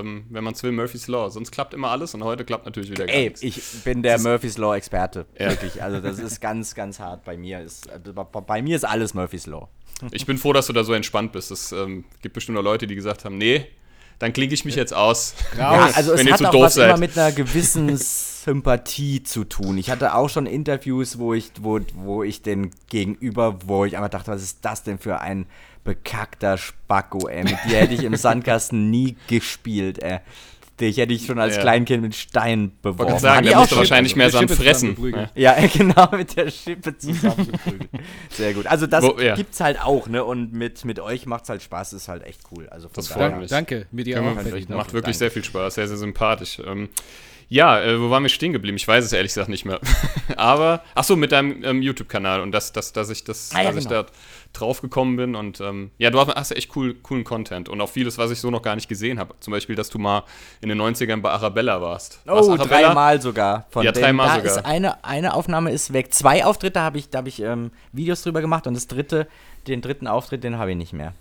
ähm, wenn man es will, Murphy's Law. Sonst klappt immer alles und heute klappt natürlich wieder gar Ey, nichts. ich bin der Murphy's Law Experte. Ja. Wirklich. Also, das ist ganz, ganz hart bei mir. Ist, äh, bei- bei mir ist alles Murphy's Law. Ich bin froh, dass du da so entspannt bist. Es ähm, gibt bestimmt noch Leute, die gesagt haben, nee, dann klinke ich mich jetzt aus. Ja, also es wenn ihr hat zu auch doof was immer seid. mit einer gewissen Sympathie zu tun. Ich hatte auch schon Interviews, wo ich, wo, wo ich den Gegenüber, wo ich einfach dachte, was ist das denn für ein bekackter Spacko, ey. Mit dir hätte ich im Sandkasten nie gespielt, ey. Dich hätte ich schon als Ja. Kleinkind mit Steinen Ich wollte beworfen. gerade sagen, ich der musste wahrscheinlich mehr Sand fressen. Ja. Ja, genau, mit der Schippe zusammengeprügelt. Sehr gut. Also das Wo- ja. gibt's halt auch, ne? Und mit, mit euch macht's halt Spaß, ist halt echt cool. Also von Das daher- freut mich. Danke, mit dir Ja, auch. macht wirklich Danke. sehr viel Spaß, sehr, sehr sympathisch. Ähm, ja, äh, wo waren wir stehen geblieben? Ich weiß es ehrlich gesagt nicht mehr. Aber, ach so, mit deinem ähm, YouTube-Kanal und dass, dass, dass ich, das, Ah, ja, dass ich genau. da drauf gekommen bin. Und ähm, ja, du hast, echt cool, coolen Content und auch vieles, was ich so noch gar nicht gesehen habe. Zum Beispiel, dass du mal in den 90ern bei Arabella warst. War's Oh, Arabella? dreimal sogar. Ja, dreimal sogar. Ist eine, eine Aufnahme ist weg. Zwei Auftritte habe ich, da habe ich ähm, Videos drüber gemacht und das dritte, den dritten Auftritt, den habe ich nicht mehr.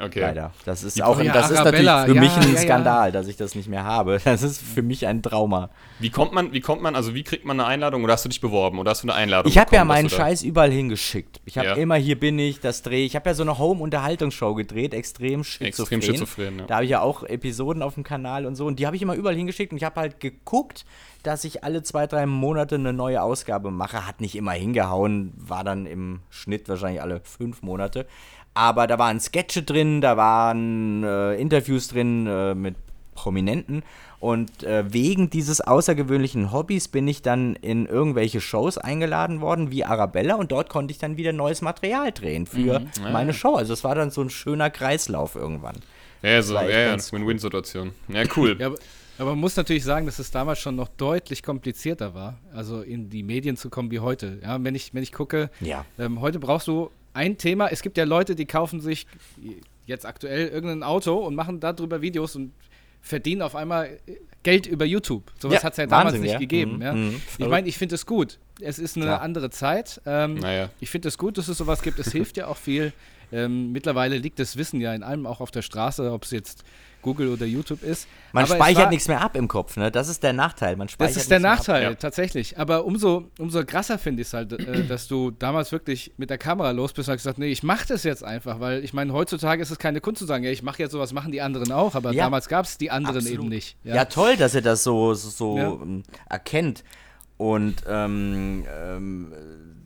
Okay. Leider. Das ist Wie- auch, Ja, das ist natürlich für mich ja, ein ja. Skandal, dass ich das nicht mehr habe. Das ist für mich ein Trauma. Wie kommt man, wie kommt man, also wie kriegt man eine Einladung oder hast du dich beworben oder hast du eine Einladung Ich habe ja meinen Scheiß überall hingeschickt. Ich habe immer hier bin ich, das drehe. Ich habe ja so eine Home-Unterhaltungsshow gedreht, extrem schizophren. Extrem schizophren. Da habe ich ja auch Episoden auf dem Kanal und so und die habe ich immer überall hingeschickt und ich habe halt geguckt, dass ich alle zwei, drei Monate eine neue Ausgabe mache. Hat nicht immer hingehauen, war dann im Schnitt wahrscheinlich alle fünf Monate. Aber da waren Sketche drin, da waren äh, Interviews drin äh, mit Prominenten. Und äh, wegen dieses außergewöhnlichen Hobbys bin ich dann in irgendwelche Shows eingeladen worden, wie Arabella, und dort konnte ich dann wieder neues Material drehen für meine Show. Also es war dann so ein schöner Kreislauf irgendwann. Ja, so, ja, ja, Win-Win-Situation. Ja, cool. Ja, aber, aber man muss natürlich sagen, dass es damals schon noch deutlich komplizierter war, also in die Medien zu kommen wie heute. Ja, wenn ich, wenn ich gucke, Ja. ähm, heute brauchst du ein Thema. Es gibt ja Leute, die kaufen sich jetzt aktuell irgendein Auto und machen darüber Videos und verdienen auf einmal Geld über YouTube. Sowas Ja, hat es ja damals Wahnsinn, nicht ja. gegeben. Mhm, ja. mhm, ich verrückt. meine, ich finde es gut. Es ist eine Klar. andere Zeit. Ähm, Naja. Ich finde es gut, dass es sowas gibt. Es hilft ja auch viel. Ähm, mittlerweile liegt das Wissen ja in allem auch auf der Straße, ob es jetzt Google oder YouTube ist. Man Aber speichert war- nichts mehr ab im Kopf, ne? Das ist der Nachteil. Man speichert Das ist der ab. Nachteil, Ja. tatsächlich. Aber umso, umso krasser finde ich es halt, äh, dass du damals wirklich mit der Kamera los bist und hast gesagt, nee, ich mache das jetzt einfach, weil ich meine, heutzutage ist es keine Kunst zu sagen, ja, ich mache jetzt sowas, machen die anderen auch, aber Ja. damals gab es die anderen Absolut. eben nicht. Ja. toll, dass ihr das so, so, so Ja. ähm, erkennt. Und ähm, ähm,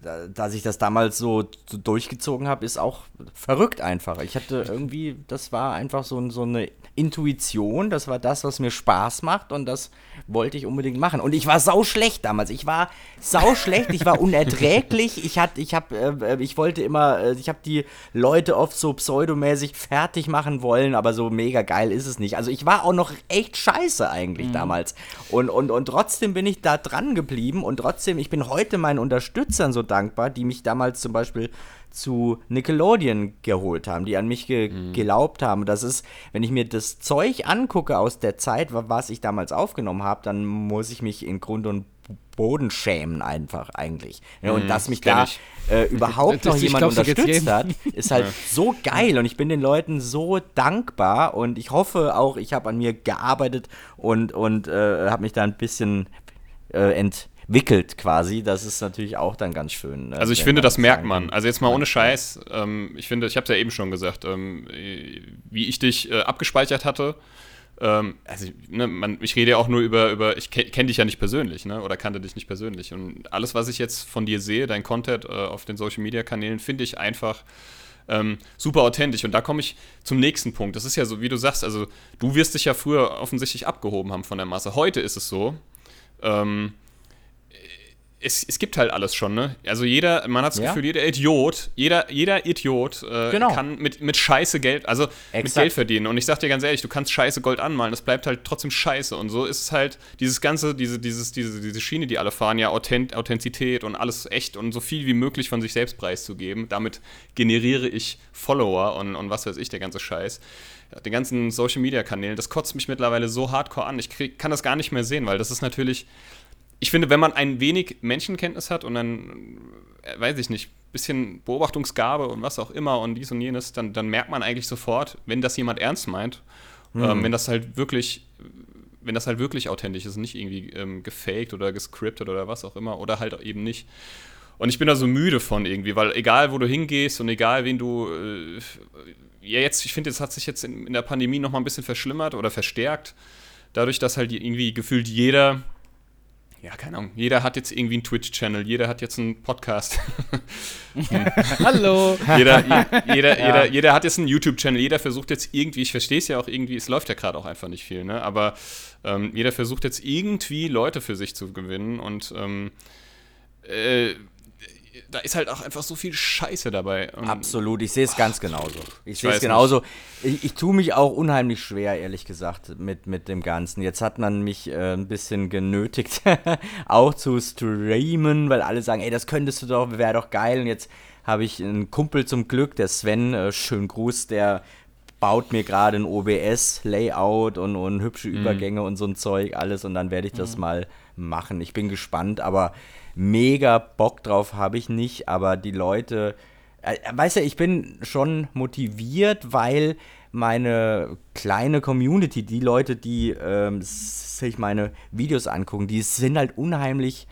da, dass ich das damals so, so durchgezogen habe, ist auch verrückt einfach. Ich hatte irgendwie, das war einfach so, so eine Intuition, das war das, was mir Spaß macht und das wollte ich unbedingt machen. Und ich war sau schlecht damals. Ich war sau schlecht, ich war unerträglich. Ich hatte, ich habe, äh, ich wollte immer, äh, ich habe die Leute oft so pseudomäßig fertig machen wollen, aber so mega geil ist es nicht. Also ich war auch noch echt scheiße eigentlich damals. Und, und, und trotzdem bin ich da dran geblieben und trotzdem, ich bin heute meinen Unterstützern so dankbar, die mich damals zum Beispiel zu Nickelodeon geholt haben, die an mich ge geglaubt haben. Das ist, wenn ich mir das Zeug angucke aus der Zeit, wa- was ich damals aufgenommen habe, dann muss ich mich in Grund und Boden schämen einfach eigentlich. Ja, und Mhm, dass mich da äh, überhaupt noch jemand glaub, unterstützt hat, ist halt so geil und ich bin den Leuten so dankbar und ich hoffe auch, ich habe an mir gearbeitet und, und äh, habe mich da ein bisschen äh, entwickelt quasi. Das ist natürlich auch dann ganz schön. äh, Also ich wenn finde, das merkt man. Also jetzt mal ohne Scheiß. Ähm, ich finde, ich habe es ja eben schon gesagt, ähm, äh, wie ich dich äh, abgespeichert hatte. Ähm, also ne, man, ich rede ja auch nur über, über ich ke kenne dich ja nicht persönlich, ne? Oder kannte dich nicht persönlich. Und alles, was ich jetzt von dir sehe, dein Content äh, auf den Social Media Kanälen, finde ich einfach ähm, super authentisch. Und da komme ich zum nächsten Punkt. Das ist ja so, wie du sagst, also du wirst dich ja früher offensichtlich abgehoben haben von der Masse. Heute ist es so, ähm, es, es gibt halt alles schon, ne? Also jeder, man hat das Ja. Gefühl, jeder Idiot, jeder, jeder Idiot äh, Genau. kann mit, mit Scheiße Geld, also mit Exakt. Geld verdienen. Und ich sag dir ganz ehrlich, du kannst Scheiße Gold anmalen, das bleibt halt trotzdem Scheiße. Und so ist es halt, dieses ganze, diese, dieses, diese, diese Schiene, die alle fahren, ja, Authent Authentizität und alles echt und so viel wie möglich von sich selbst preiszugeben. Damit generiere ich Follower und, und was weiß ich, der ganze Scheiß. Den ganzen Social Media Kanälen, das kotzt mich mittlerweile so hardcore an. Ich krieg, kann das gar nicht mehr sehen, weil das ist natürlich ich finde, wenn man ein wenig Menschenkenntnis hat und dann, äh, weiß ich nicht, bisschen Beobachtungsgabe und was auch immer und dies und jenes, dann, dann merkt man eigentlich sofort, wenn das jemand ernst meint, ähm, wenn das halt wirklich, wenn das halt wirklich authentisch ist, nicht irgendwie ähm, gefaked oder gescriptet oder was auch immer oder halt eben nicht. Und ich bin da so müde von irgendwie, weil egal wo du hingehst und egal wen du, äh, ja jetzt, ich finde, es hat sich jetzt in, in der Pandemie noch mal ein bisschen verschlimmert oder verstärkt, dadurch, dass halt irgendwie gefühlt jeder ja, keine Ahnung. Jeder hat jetzt irgendwie einen Twitch-Channel, jeder hat jetzt einen Podcast. Hallo. jeder, je, jeder, jeder, jeder hat jetzt einen YouTube-Channel, jeder versucht jetzt irgendwie, ich verstehe es ja auch irgendwie, es läuft ja gerade auch einfach nicht viel, ne? Aber ähm, jeder versucht jetzt irgendwie Leute für sich zu gewinnen und ähm, äh, da ist halt auch einfach so viel Scheiße dabei. Und Absolut, ich sehe es ganz genauso. Ich sehe weiß es genauso. Ich, ich tue mich auch unheimlich schwer, ehrlich gesagt, mit, mit dem Ganzen. Jetzt hat man mich äh, ein bisschen genötigt, auch zu streamen, weil alle sagen, ey, das könntest du doch, wäre doch geil. Und jetzt habe ich einen Kumpel zum Glück, der Sven, äh, schönen Gruß, der baut mir gerade ein OBS-Layout und, und hübsche Übergänge und so ein Zeug, alles. Und dann werde ich das mal machen. Ich bin gespannt, aber mega Bock drauf habe ich nicht. Aber die Leute, äh, weißt du, ich bin schon motiviert, weil meine kleine Community, die Leute, die ähm, sich meine Videos angucken, die sind halt unheimlich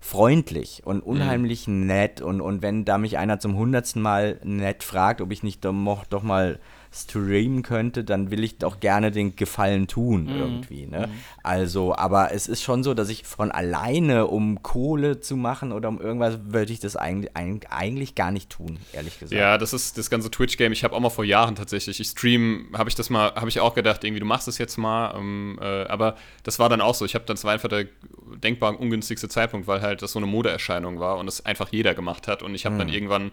freundlich und unheimlich nett und, und wenn da mich einer zum hundertsten Mal nett fragt, ob ich nicht doch, doch mal streamen könnte, dann will ich doch gerne den Gefallen tun irgendwie, ne? Also, aber es ist schon so, dass ich von alleine, um Kohle zu machen oder um irgendwas, würde ich das eigentlich, eigentlich, gar nicht tun, ehrlich gesagt. Ja, das ist das ganze Twitch-Game. Ich habe auch mal vor Jahren tatsächlich, ich stream, habe ich das mal, habe ich auch gedacht, irgendwie, du machst es jetzt mal. Ähm, äh, aber das war dann auch so. Ich habe dann, das war einfach der denkbar ungünstigste Zeitpunkt, weil halt das so eine Modeerscheinung war und es einfach jeder gemacht hat. Und ich habe Hm. dann irgendwann,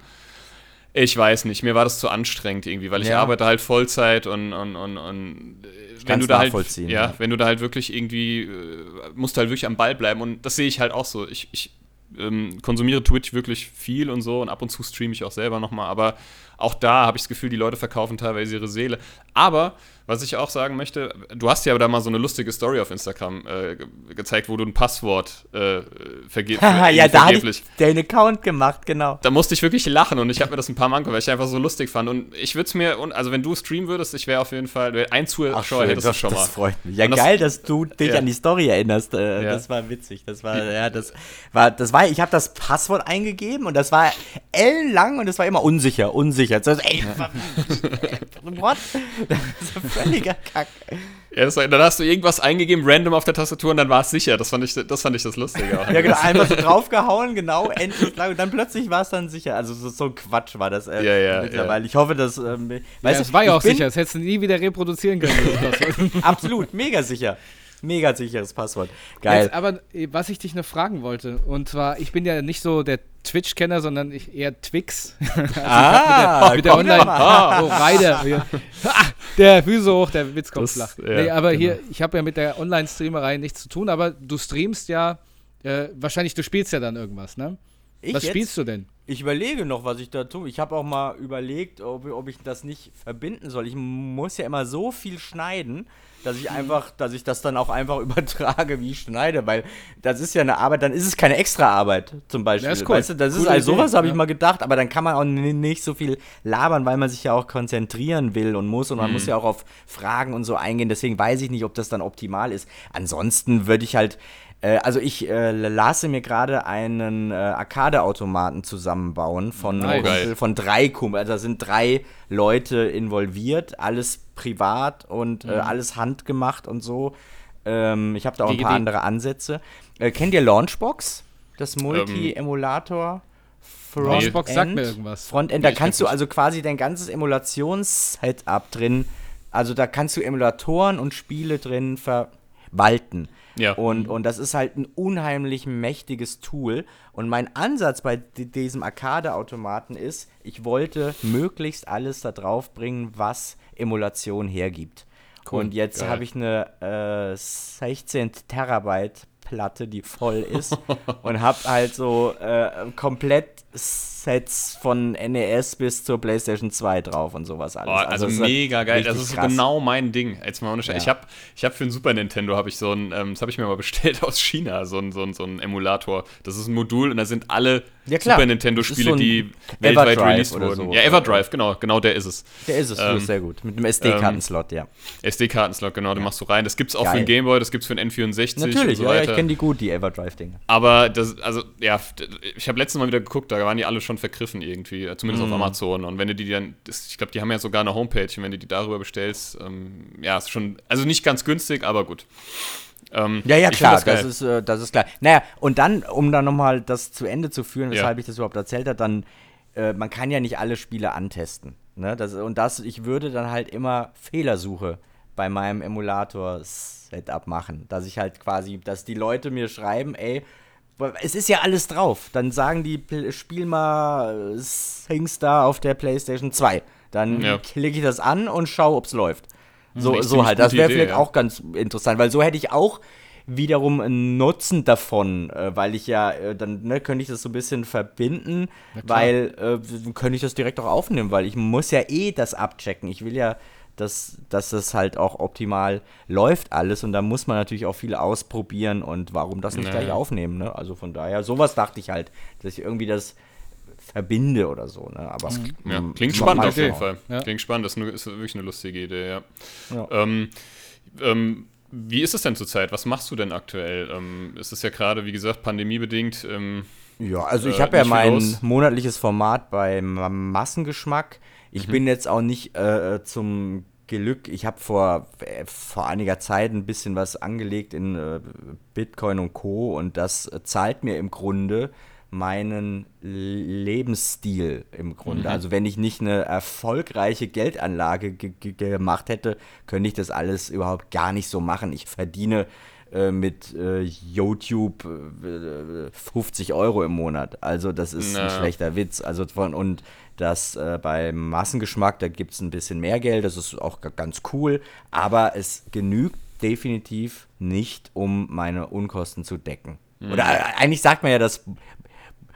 ich weiß nicht, mir war das zu anstrengend irgendwie, weil ich Ja. arbeite halt Vollzeit und, und, und, und äh, wenn du da halt, ja, ja. wenn du da halt wirklich irgendwie, äh, musst du halt wirklich am Ball bleiben und das sehe ich halt auch so. Ich, ich ähm, konsumiere Twitch wirklich viel und so und ab und zu streame ich auch selber nochmal, aber auch da habe ich das Gefühl, die Leute verkaufen teilweise ihre Seele. Aber, was ich auch sagen möchte, du hast ja da mal so eine lustige Story auf Instagram äh, ge gezeigt, wo du ein Passwort äh, verge ja, da vergeblich ich den Account gemacht, genau. da musste ich wirklich lachen und ich habe mir das ein paar Mal angeguckt, weil ich einfach so lustig fand. Und ich würde es mir, also wenn du streamen würdest, ich wäre auf jeden Fall, ein Zuschauer schön, hättest du das, schon mal. das freut mich. Ja, das- geil, dass du dich Ja. an die Story erinnerst. Äh, Ja. Das war witzig. Das war, ja, das war, das war, ich habe das Passwort eingegeben und das war ellenlang und es war immer unsicher, unsicher. So, ey, what? Das ist völliger Kack. Ja, das war, dann hast du irgendwas eingegeben, random auf der Tastatur und dann war es sicher. Das fand ich das, fand ich das Lustige auch. Ja, genau, einfach so draufgehauen, genau, endlich lang und dann plötzlich war es dann sicher. Also so, so ein Quatsch war das äh, Ja, ja, mittlerweile. Ich hoffe, dass, ähm, Ja, weißt das du, war ja auch sicher, das hättest du nie wieder reproduzieren können. Absolut, mega sicher. Mega sicheres Passwort. Geil. Jetzt, aber äh, was ich dich noch fragen wollte, und zwar, ich bin ja nicht so der Twitch-Kenner, sondern ich eher Twix. ah, mit der Online. doch mal. Ah, oh, Reiter. Ah, der Füße hoch, der Witz kommt flach. ja, nee, aber genau. hier, ich habe ja mit der Online-Streamerei nichts zu tun, aber du streamst ja, äh, wahrscheinlich, du spielst ja dann irgendwas, ne? Ich was jetzt? spielst du denn? Ich überlege noch, was ich da tue. Ich habe auch mal überlegt, ob, ob ich das nicht verbinden soll. Ich muss ja immer so viel schneiden, dass ich einfach, dass ich das dann auch einfach übertrage, wie ich schneide, weil das ist ja eine Arbeit, dann ist es keine extra Arbeit zum Beispiel. Ja, ist cool. Weißt du, das ist also sowas habe ich ja. mal gedacht, aber dann kann man auch nicht so viel labern, weil man sich ja auch konzentrieren will und muss und man muss ja auch auf Fragen und so eingehen. Deswegen weiß ich nicht, ob das dann optimal ist. Ansonsten würde ich halt also ich äh, lasse mir gerade einen äh, Arcade-Automaten zusammenbauen von. Geil. von drei Kumpel. Also da sind drei Leute involviert, alles privat und äh, alles handgemacht und so. Ähm, ich habe da auch ein paar die- andere Ansätze. Äh, kennt ihr Launchbox? Das Multi-Emulator? Launchbox sagt mir irgendwas. Frontend, da kannst du also quasi dein ganzes Emulations-Setup drin, also da kannst du Emulatoren und Spiele drin verwalten. Ja. Und, und das ist halt ein unheimlich mächtiges Tool. Und mein Ansatz bei di- diesem Arcade-Automaten ist, ich wollte möglichst alles da drauf bringen, was Emulation hergibt. und jetzt habe ich eine äh, 16 Terabyte Platte, die voll ist und habe halt so äh, komplett Sets von NES bis zur PlayStation 2 drauf und sowas alles. Oh, also halt mega geil. Das richtig ist krass. genau mein Ding. Jetzt mal ohne. Ja. Ich habe ich hab für ein Super Nintendo habe ich so ein, ähm, das habe ich mir mal bestellt aus China, so ein, so ein, so ein Emulator. Das ist ein Modul und da sind alle Ja. Super Nintendo Spiele, so die weltweit Everdrive released wurden. so. Ja, Everdrive, genau, genau der ist es. Der ist es, Ähm, sehr gut. Mit einem SD-Kartenslot, ja. SD-Kartenslot, genau, den machst du rein. Das gibt's auch Geil. für den Gameboy, das gibt's für den N64 Natürlich, so ja, ich kenne die gut, die Everdrive-Dinge. Aber das, also, ja, ich habe letztes Mal wieder geguckt, da waren die alle schon vergriffen irgendwie, äh, zumindest Mhm. auf Amazon. Und wenn du die dann, das, ich glaube, die haben ja sogar eine Homepage, und wenn du die darüber bestellst, ähm, ja, ist schon, also nicht ganz günstig, aber gut. Ähm, Ja, ja, klar, das, geil. ist, äh, das ist klar. Naja, und dann, um dann nochmal das zu Ende zu führen, Ja. weshalb ich das überhaupt erzählt habe, dann, äh, man kann ja nicht alle Spiele antesten. Ne? Das, und das, ich würde dann halt immer Fehlersuche bei meinem Emulator-Setup machen. Dass ich halt quasi, dass die Leute mir schreiben, ey, es ist ja alles drauf. Dann sagen die, spiel mal äh, SingStar auf der PlayStation 2. Dann Ja. klicke ich das an und schaue, ob es läuft. So, so halt. Das wäre vielleicht ja. auch ganz interessant, weil so hätte ich auch wiederum einen Nutzen davon, äh, weil ich ja, äh, dann ne, könnte ich das so ein bisschen verbinden, weil äh, könnte ich das direkt auch aufnehmen, weil ich muss ja eh das abchecken. Ich will ja, dass, dass das halt auch optimal läuft alles und da muss man natürlich auch viel ausprobieren und warum das nicht Naja. gleich aufnehmen, ne? Also von daher, sowas dachte ich halt, dass ich irgendwie das verbinde oder so, ne? Aber Ja, mm, klingt spannend auf jeden. Fall. Ja. Klingt spannend, das ist, wirklich eine lustige Idee, ja. Ja. Ähm, ähm, wie ist es denn zurzeit? Was machst du denn aktuell? Ähm, es ist ja gerade, wie gesagt, pandemiebedingt. Ähm, Ja, also ich Äh, habe ja mein monatliches Format bei Ma- Massengeschmack. Ich bin jetzt auch nicht äh, zum Glück, ich habe vor, äh, vor einiger Zeit ein bisschen was angelegt in äh, Bitcoin und Co. und das äh, zahlt mir im Grunde meinen Lebensstil im Grunde. Also wenn ich nicht eine erfolgreiche Geldanlage ge ge gemacht hätte, könnte ich das alles überhaupt gar nicht so machen. Ich verdiene äh, mit äh, YouTube äh, 50 Euro im Monat. Also das ist ein Na. schlechter Witz. Also von und das äh, beim Massengeschmack, da gibt es ein bisschen mehr Geld, das ist auch ganz cool, aber es genügt definitiv nicht, um meine Unkosten zu decken. Oder äh, eigentlich sagt man ja, das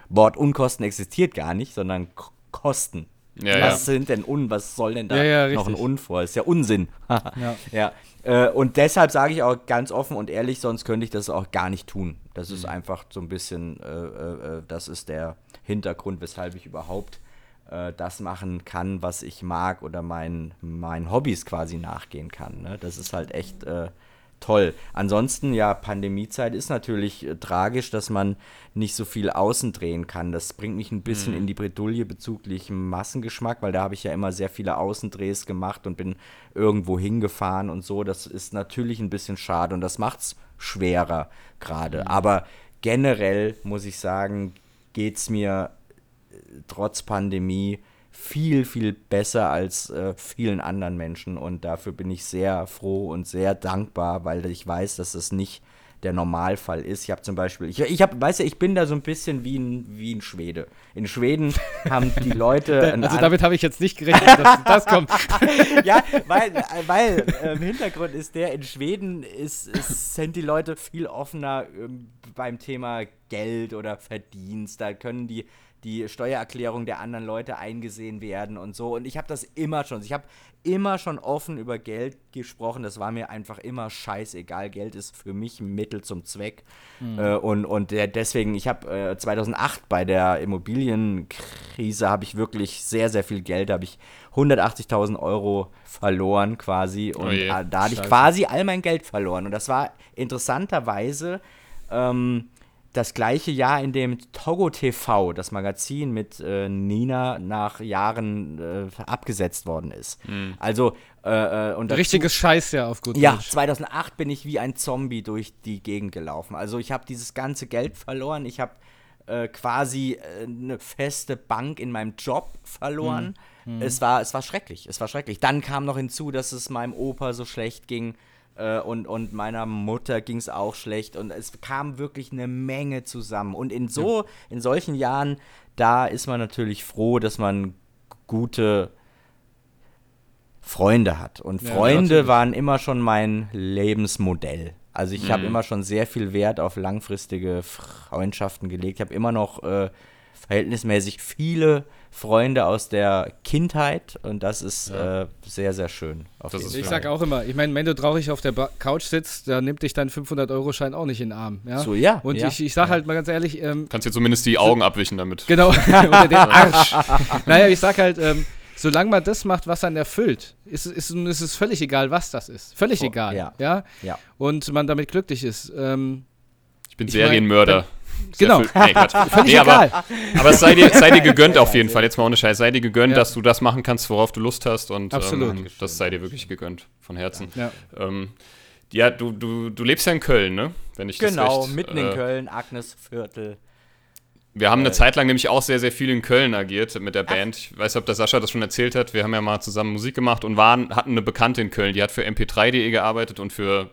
Wort Unkosten existiert gar nicht, sondern K Kosten. Ja, was ja. sind denn Un, was soll denn da Ja, ja, noch ein. Un vor? Ist ja Unsinn. Ja. ja. Äh, und deshalb sage ich auch ganz offen und ehrlich, sonst könnte ich das auch gar nicht tun. Das ist einfach so ein bisschen, äh, äh, äh, das ist der Hintergrund, weshalb ich überhaupt äh, das machen kann, was ich mag oder mein, meinen Hobbys quasi nachgehen kann. Ne? Das ist halt echt äh, toll. Ansonsten, ja, Pandemiezeit ist natürlich äh, tragisch, dass man nicht so viel außen drehen kann. Das bringt mich ein bisschen in die Bredouille bezüglich Massengeschmack, weil da habe ich ja immer sehr viele Außendrehs gemacht und bin irgendwo hingefahren und so. Das ist natürlich ein bisschen schade und das macht es schwerer gerade. Aber generell muss ich sagen, geht es mir trotz Pandemie viel, viel besser als äh, vielen anderen Menschen und dafür bin ich sehr froh und sehr dankbar, weil ich weiß, dass das nicht der Normalfall ist. Ich habe zum Beispiel, ich, ich habe, weißt du, ich bin da so ein bisschen wie ein, wie ein Schwede. In Schweden haben die Leute. Also damit habe ich jetzt nicht gerechnet, dass das kommt. ja, weil, weil äh, im Hintergrund ist der, in Schweden ist, ist, sind die Leute viel offener ähm, beim Thema Geld oder Verdienst. Da können die die Steuererklärung der anderen Leute eingesehen werden und so. Und ich habe das immer schon. Ich habe immer schon offen über Geld gesprochen. Das war mir einfach immer scheißegal. Geld ist für mich ein Mittel zum Zweck. Mhm. Äh, und und der, deswegen, ich habe äh, 2008 bei der Immobilienkrise habe ich wirklich sehr, sehr viel Geld. Da habe ich 180.000 Euro verloren quasi. Und oh da hatte ich quasi all mein Geld verloren. Und das war interessanterweise ähm, das gleiche Jahr, in dem Togo TV, das Magazin mit äh, Nina, nach Jahren äh, abgesetzt worden ist. Mhm. Also äh, äh und dazu, richtiges Scheiß ja auf gut Ja, Deutsch. 2008 bin ich wie ein Zombie durch die Gegend gelaufen. Also ich habe dieses ganze Geld verloren. Ich habe äh, quasi äh, eine feste Bank in meinem Job verloren. Mhm. Es war es war schrecklich. Es war schrecklich. Dann kam noch hinzu, dass es meinem Opa so schlecht ging äh, und, und meiner Mutter ging es auch schlecht und es kam wirklich eine Menge zusammen. Und in so, in solchen Jahren, da ist man natürlich froh, dass man gute Freunde hat. Und Freunde ja, waren immer schon mein Lebensmodell. Also ich mhm. habe immer schon sehr viel Wert auf langfristige Freundschaften gelegt. Ich habe immer noch äh, verhältnismäßig viele Freunde aus der Kindheit und das ist ja. äh, sehr, sehr schön. ich sage auch immer, ich meine, wenn du traurig auf der ba Couch sitzt, dann nimmt dich dein 500-Euro-Schein auch nicht in den Arm. Ja? So, ja. Und ja. ich, ich sage halt mal ganz ehrlich. Ähm, Kannst dir zumindest die Augen so, abwischen damit. Genau, unter den Arsch. naja, ich sage halt, ähm, solange man das macht, was einen erfüllt, ist, ist, ist es völlig egal, was das ist. Völlig oh, egal. Ja. ja. Ja? Und man damit glücklich ist. Ähm, ich bin Serienmörder. Mein, Genau. Nee, Völlig nee, egal. Aber, aber es sei dir, sei dir gegönnt auf jeden Fall. Jetzt mal ohne Scheiß. Sei dir gegönnt, ja. dass du das machen kannst, worauf du Lust hast. Und Absolut. Ähm, das sei dir wirklich gegönnt. Von Herzen. Ja, ähm, ja du, du, du lebst ja in Köln, ne? Wenn ich genau, recht, mitten äh, in Köln, Agnesviertel. Wir haben eine äh, Zeit lang nämlich auch sehr, sehr viel in Köln agiert mit der Band. Ich weiß nicht, ob der Sascha das schon erzählt hat. Wir haben ja mal zusammen Musik gemacht und waren, hatten eine Bekannte in Köln, die hat für mp3.de gearbeitet und für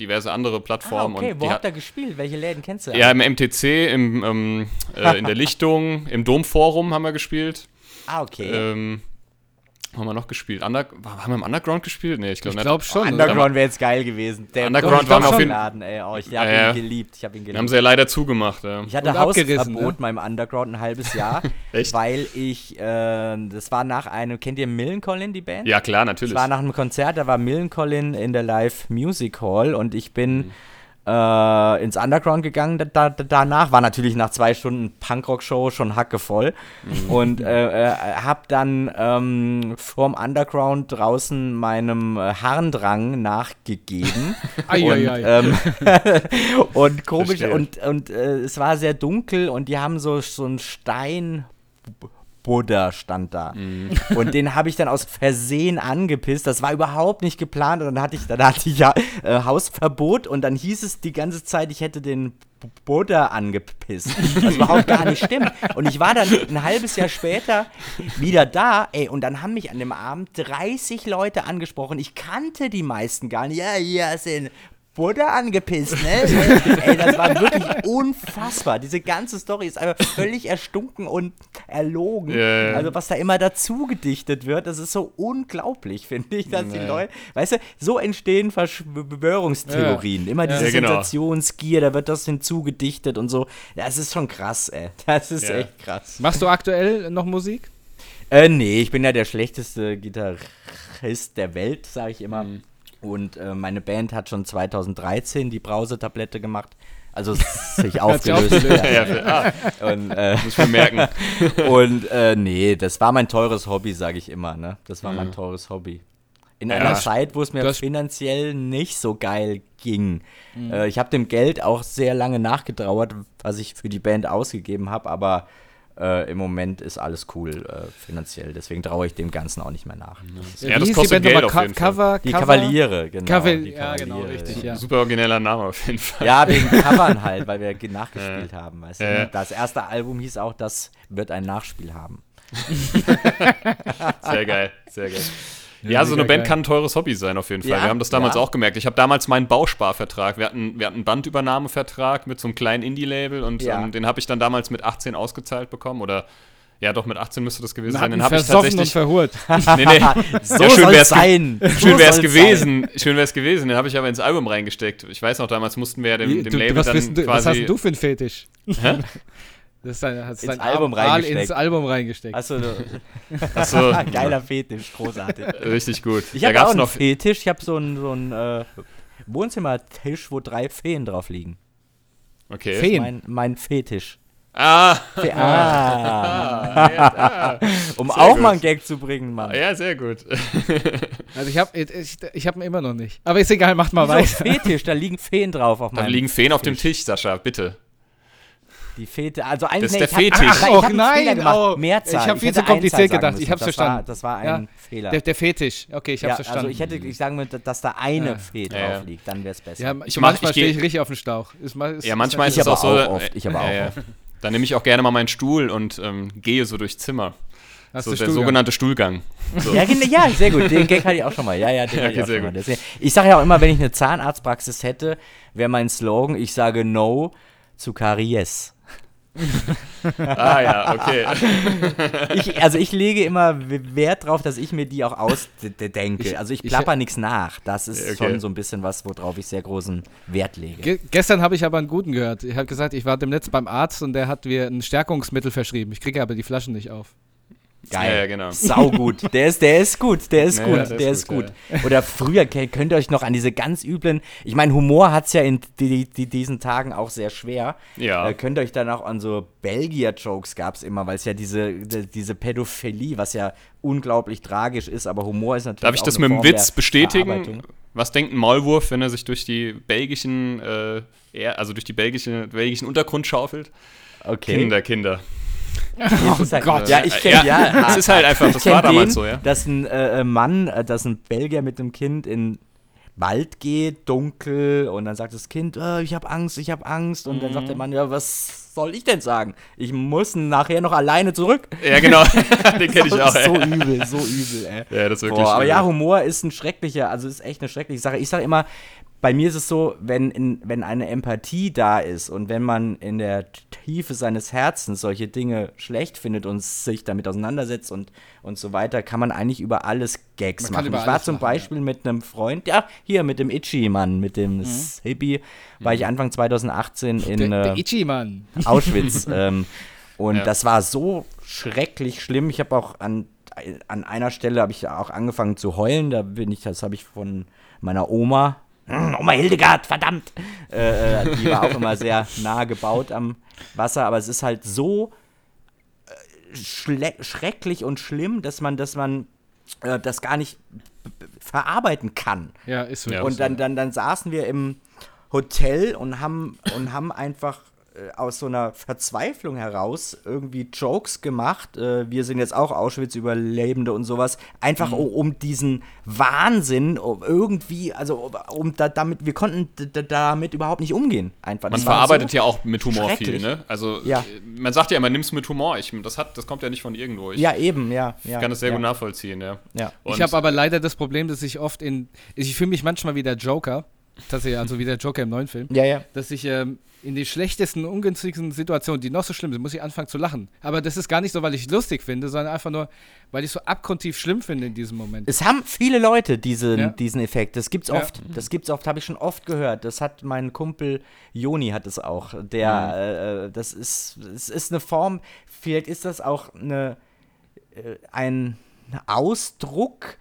diverse andere Plattformen. Ah, okay, und wo habt ihr gespielt? Welche Läden kennst du? Ja, im MTC, im, ähm, äh, in der Lichtung, im Domforum haben wir gespielt. Ah, okay. Ähm, haben wir noch gespielt? Under haben wir im Underground gespielt? Nee, ich glaube nicht. Ich glaube schon. Oh, Underground wäre jetzt geil gewesen. Der Underground war auf jeden Laden, ey. Oh, ich habe äh, ihn geliebt. Ich habe ihn geliebt. Haben sie ja leider zugemacht. Ja. Ich hatte Hausverbot ne? meinem Underground ein halbes Jahr, Echt? weil ich, äh, das war nach einem, kennt ihr Millencolin, die Band? Ja, klar, natürlich. Das war nach einem Konzert, da war Millencolin in der Live Music Hall und ich bin mhm äh, ins Underground gegangen da, da, danach. War natürlich nach zwei Stunden Punkrock-Show schon hackevoll. Mhm. Und äh, äh, hab dann ähm, vorm Underground draußen meinem äh, Harndrang nachgegeben. und, ähm, und komisch, Verstehe. und, und äh, es war sehr dunkel und die haben so, so einen Stein Buddha stand da. Mm. Und den habe ich dann aus Versehen angepisst. Das war überhaupt nicht geplant. Und dann hatte ich, dann hatte ich ja äh, Hausverbot und dann hieß es die ganze Zeit, ich hätte den Buddha angepisst. Was überhaupt gar nicht stimmt. Und ich war dann ein halbes Jahr später wieder da, ey, und dann haben mich an dem Abend 30 Leute angesprochen. Ich kannte die meisten gar nicht. Ja, hier sind wurde angepisst, ne? Ey, das war wirklich unfassbar. Diese ganze Story ist einfach völlig erstunken und erlogen. Yeah. Also, was da immer dazu gedichtet wird, das ist so unglaublich, finde ich, dass nee. die Leute, weißt du, so entstehen Verschwörungstheorien. Ja. Immer diese ja, genau. Sensationsgier, da wird das hinzugedichtet und so. Das ist schon krass, ey. Das ist ja. echt krass. Machst du aktuell noch Musik? Äh, nee, ich bin ja der schlechteste Gitarrist der Welt, sage ich immer. Mhm. Und äh, meine Band hat schon 2013 die Brausetablette gemacht. Also sich aufgelöst. ja, ah, und, äh, Muss man merken. und äh, nee, das war mein teures Hobby, sage ich immer. Ne? Das war mhm. mein teures Hobby. In ja, einer Zeit, wo es mir finanziell nicht so geil ging. Mhm. Äh, ich habe dem Geld auch sehr lange nachgetrauert, was ich für die Band ausgegeben habe, aber äh, Im Moment ist alles cool äh, finanziell, deswegen traue ich dem Ganzen auch nicht mehr nach. Ja, ja das kostet Geld auf jeden Fall. Cover, die Kavaliere, genau. Kaval die ja, genau, richtig. Ja. Super origineller Name auf jeden Fall. Ja, wegen Covern halt, weil wir nachgespielt ja. haben. Weißt du? Das erste Album hieß auch, das wird ein Nachspiel haben. sehr geil, sehr geil. Ja, so eine Band geil. kann ein teures Hobby sein, auf jeden Fall. Ja, wir haben das damals ja. auch gemerkt. Ich habe damals meinen Bausparvertrag. Wir hatten, wir hatten einen Bandübernahmevertrag mit so einem kleinen Indie-Label und ähm, den habe ich dann damals mit 18 ausgezahlt bekommen oder. Ja, doch, mit 18 müsste das gewesen sein. Den habe ich tatsächlich. Und verhurt. nee, nee. so ja, schön wär's sein. Schön wäre es gewesen. Sein. Schön wäre es gewesen. Den habe ich aber ins Album reingesteckt. Ich weiß noch, damals mussten wir ja dem, dem du, Label was dann du, quasi. Was hast denn du für einen Fetisch? Hä? Das ist sein, hat Ins sein Album reingesteckt. ins Album reingesteckt. Achso, Achso, geiler Fetisch, großartig. richtig gut. Ich da habe auch einen noch. Fetisch. Ich habe so einen so einen, äh, Wohnzimmertisch, wo drei Feen drauf liegen. Okay. Feen. Mein, mein Fetisch. Ah, Fe ah. um Sehr auch gut. mal einen Gag zu bringen, Mann. ja, sehr gut. Also ich habe ich, ich hab ihn immer noch nicht. Aber ist egal, macht mal Wieso weiter. Fetisch, da liegen Feen drauf auf Da meinem liegen Feen auf dem Tisch, Sascha, bitte. Die Fete, also ein Das ist nee, der ich hab- Fetisch. Ach, ich Och, hab einen nein, Fehler gemacht. oh. Mehrzahl. Ich hab viel zu kompliziert gedacht. müssen. Ich hab's das War, verstanden. das war ein Ja. Fehler. Der, der Fetisch. Okay, ich hab's ja, verstanden. also ich hätte, ich sagen würde, dass da eine Ja. Ja. drauf liegt, dann wäre es besser. ja, Ich ich manchmal ich stehe ich richtig auf den Stauch. Ist, mal- ist, Ja, manchmal Ich ist es auch so. oft, ich aber auch oft. Dann nehme ich auch gerne mal meinen Stuhl und ähm, gehe so durchs Zimmer. Hast so der Stuhlgang. sogenannte Stuhlgang. So. Ja, genau, ja, sehr gut. Den Gag hatte ich auch schon mal. Ja, ja, den Ja, hatte ich okay, auch mal. gut. Deswegen- Ich sage ja auch immer, wenn ich eine Zahnarztpraxis hätte, wäre mein Slogan, ich sage No zu Karies. Ah ja, okay. Ich, also ich lege immer Wert drauf, dass ich mir die auch ausdenke. Also ich ich- plapper nichts nach. Das ist Okay. schon so ein bisschen was, worauf ich sehr großen Wert lege. Ge gestern habe ich aber einen guten gehört. Ich habe gesagt, ich war demnächst beim Arzt und der hat mir ein Stärkungsmittel verschrieben. Ich kriege aber die Flaschen nicht auf. Geil. Ja, ja, genau. Sau gut. Der ist, der ist gut, der ist Ja, gut, ja, der, der ist ist gut. gut, Oder früher könnt ihr euch noch an diese ganz üblen, ich meine, Humor hat es ja in die, die, diesen Tagen auch sehr schwer. Ja. Äh, könnt ihr euch dann auch an so Belgier-Jokes gab es immer, weil es ja diese, die, diese Pädophilie, was ja unglaublich tragisch ist, aber Humor ist natürlich Darf ich das mit dem Form Witz bestätigen? Was denkt ein Maulwurf, wenn er sich durch die belgischen, äh, also durch die belgische, belgischen Untergrund schaufelt? Okay. Kinder, Kinder. Interessant. Gott. Ja, ich kenne ja. Ja, es ist halt einfach, das kenn war damals den, so, ja. Dass ein äh, Mann, äh, dass ein Belgier mit dem Kind in Wald geht, dunkel, und dann sagt das Kind, äh, ich habe Angst, ich habe Angst. Und dann sagt Mhm. der Mann, ja, was soll ich denn sagen? Ich muss nachher noch alleine zurück. Ja, genau. Den kenne ich auch. so ey. übel, so übel, ey. Ja, das ist wirklich Boah, aber ja, Humor ist ein schrecklicher, also ist echt eine schreckliche Sache. Ich sage immer, bei mir ist es so, wenn, in, wenn eine Empathie da ist und wenn man in der Tiefe seines Herzens solche Dinge schlecht findet und sich damit auseinandersetzt und, und so weiter, kann man eigentlich über alles Gags Man machen. über Ich war alles zum lachen, Beispiel mit einem Freund, ja, hier mit dem Itchy-Mann, mit dem Hippie, war ich Anfang 2018 in Der, der äh. Auschwitz. ähm, und Ja. das war so schrecklich schlimm. Ich habe auch an, an einer Stelle habe ich auch angefangen zu heulen. Da bin ich, das habe ich von meiner Oma. Hm, Oma Hildegard, verdammt! Äh, äh, die war auch immer sehr nah gebaut am Wasser, aber es ist halt so äh, schrecklich und schlimm, dass man, dass man äh, das gar nicht verarbeiten kann. Ja, ist so. Und dann, dann, dann saßen wir im Hotel und haben, und haben einfach aus so einer Verzweiflung heraus irgendwie Jokes gemacht. Äh, wir sind jetzt auch Auschwitz-Überlebende und sowas. Einfach um, um diesen Wahnsinn um irgendwie, also um, um da, damit, wir konnten damit überhaupt nicht umgehen. Einfach. Man Das verarbeitet so, ja auch mit Humor viel, ne? Also, Ja. äh, man sagt ja immer, nimm's mit Humor. Ich, das, hat, das kommt ja nicht von irgendwo. Ich Ja, eben, ja. ja kann das sehr ja, gut nachvollziehen, ja. Ja. Und Ich habe aber leider das Problem, dass ich oft in. Ich fühle mich manchmal wie der Joker. Tatsächlich, also wie der Joker im neuen Film. Ja, ja. Dass ich ähm, in den schlechtesten, ungünstigsten Situationen, die noch so schlimm sind, muss ich anfangen zu lachen. Aber das ist gar nicht so, weil ich es lustig finde, sondern einfach nur, weil ich es so abgrundtief schlimm finde in diesem Moment. Es haben viele Leute diesen, Ja. diesen Effekt. Das gibt's Ja. oft. Das gibt's oft, habe ich schon oft gehört. Das hat mein Kumpel Joni hat es auch. Der, äh, das ist, es ist eine Form. Vielleicht ist das auch eine, äh, ein Ausdruck,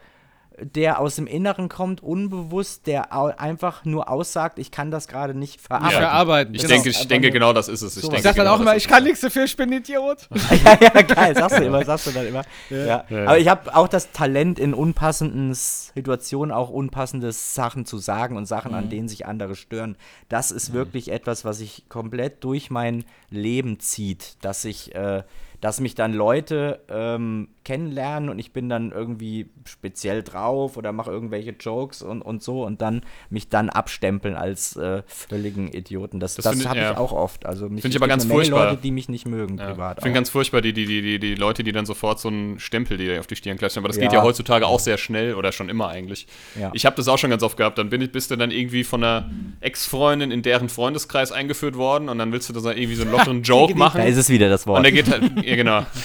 der aus dem Inneren kommt, unbewusst, der einfach nur aussagt, ich kann das gerade nicht verarbeiten. Ja. verarbeiten. Ich Genau. denke, ich denke genau das ist es. Ich, sowas. denke, Ich sag dann genau auch immer, ich kann es. nichts dafür, ich bin ein Idiot. ja, ja, geil, sagst du immer, sagst du dann immer. Ja. Ja. Aber ich habe auch das Talent, in unpassenden Situationen auch unpassende Sachen zu sagen und Sachen, Mhm. an denen sich andere stören. Das ist wirklich etwas, was sich komplett durch mein Leben zieht, dass ich, äh, dass mich dann Leute ähm, kennenlernen und ich bin dann irgendwie speziell drauf oder mache irgendwelche Jokes und, und so und dann mich dann abstempeln als äh, völligen Idioten. Das, Das das, habe ja. ich auch oft. Also mich Finde ich aber ganz furchtbar. Leute, die mich nicht mögen Ja. privat. Ich finde ganz furchtbar, die, die, die, die, die Leute, die dann sofort so einen Stempel, die auf die Stirn klatschen. Aber das geht Ja. ja heutzutage auch sehr schnell oder schon immer eigentlich. Ja. Ich habe das auch schon ganz oft gehabt. Dann bin ich, bist du dann irgendwie von einer Ex-Freundin in deren Freundeskreis eingeführt worden und dann willst du da irgendwie so einen lockeren Joke machen. Da ist es wieder das Wort. Und der geht halt, ja genau.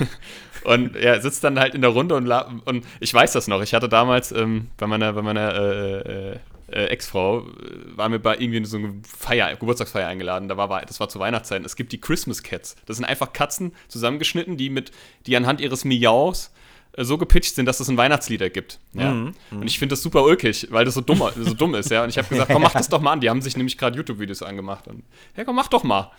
und er sitzt dann halt in der Runde und, und ich weiß das noch. Ich hatte damals ähm, bei meiner, bei meiner äh, äh, äh, Ex-Frau, äh, waren wir bei irgendwie so einer Feier, Geburtstagsfeier eingeladen. Da war, das war zur Weihnachtszeit. Es gibt die Christmas Cats. Das sind einfach Katzen zusammengeschnitten, die mit, die anhand ihres Miaus äh, so gepitcht sind, dass es ein Weihnachtslied ergibt. Ja? Mhm, Und ich finde das super ulkig, weil das so dumm, so dumm ist, ja. Und ich habe gesagt, komm, mach das doch mal an. Die haben sich nämlich gerade YouTube-Videos angemacht. Und, ja, komm, mach doch mal.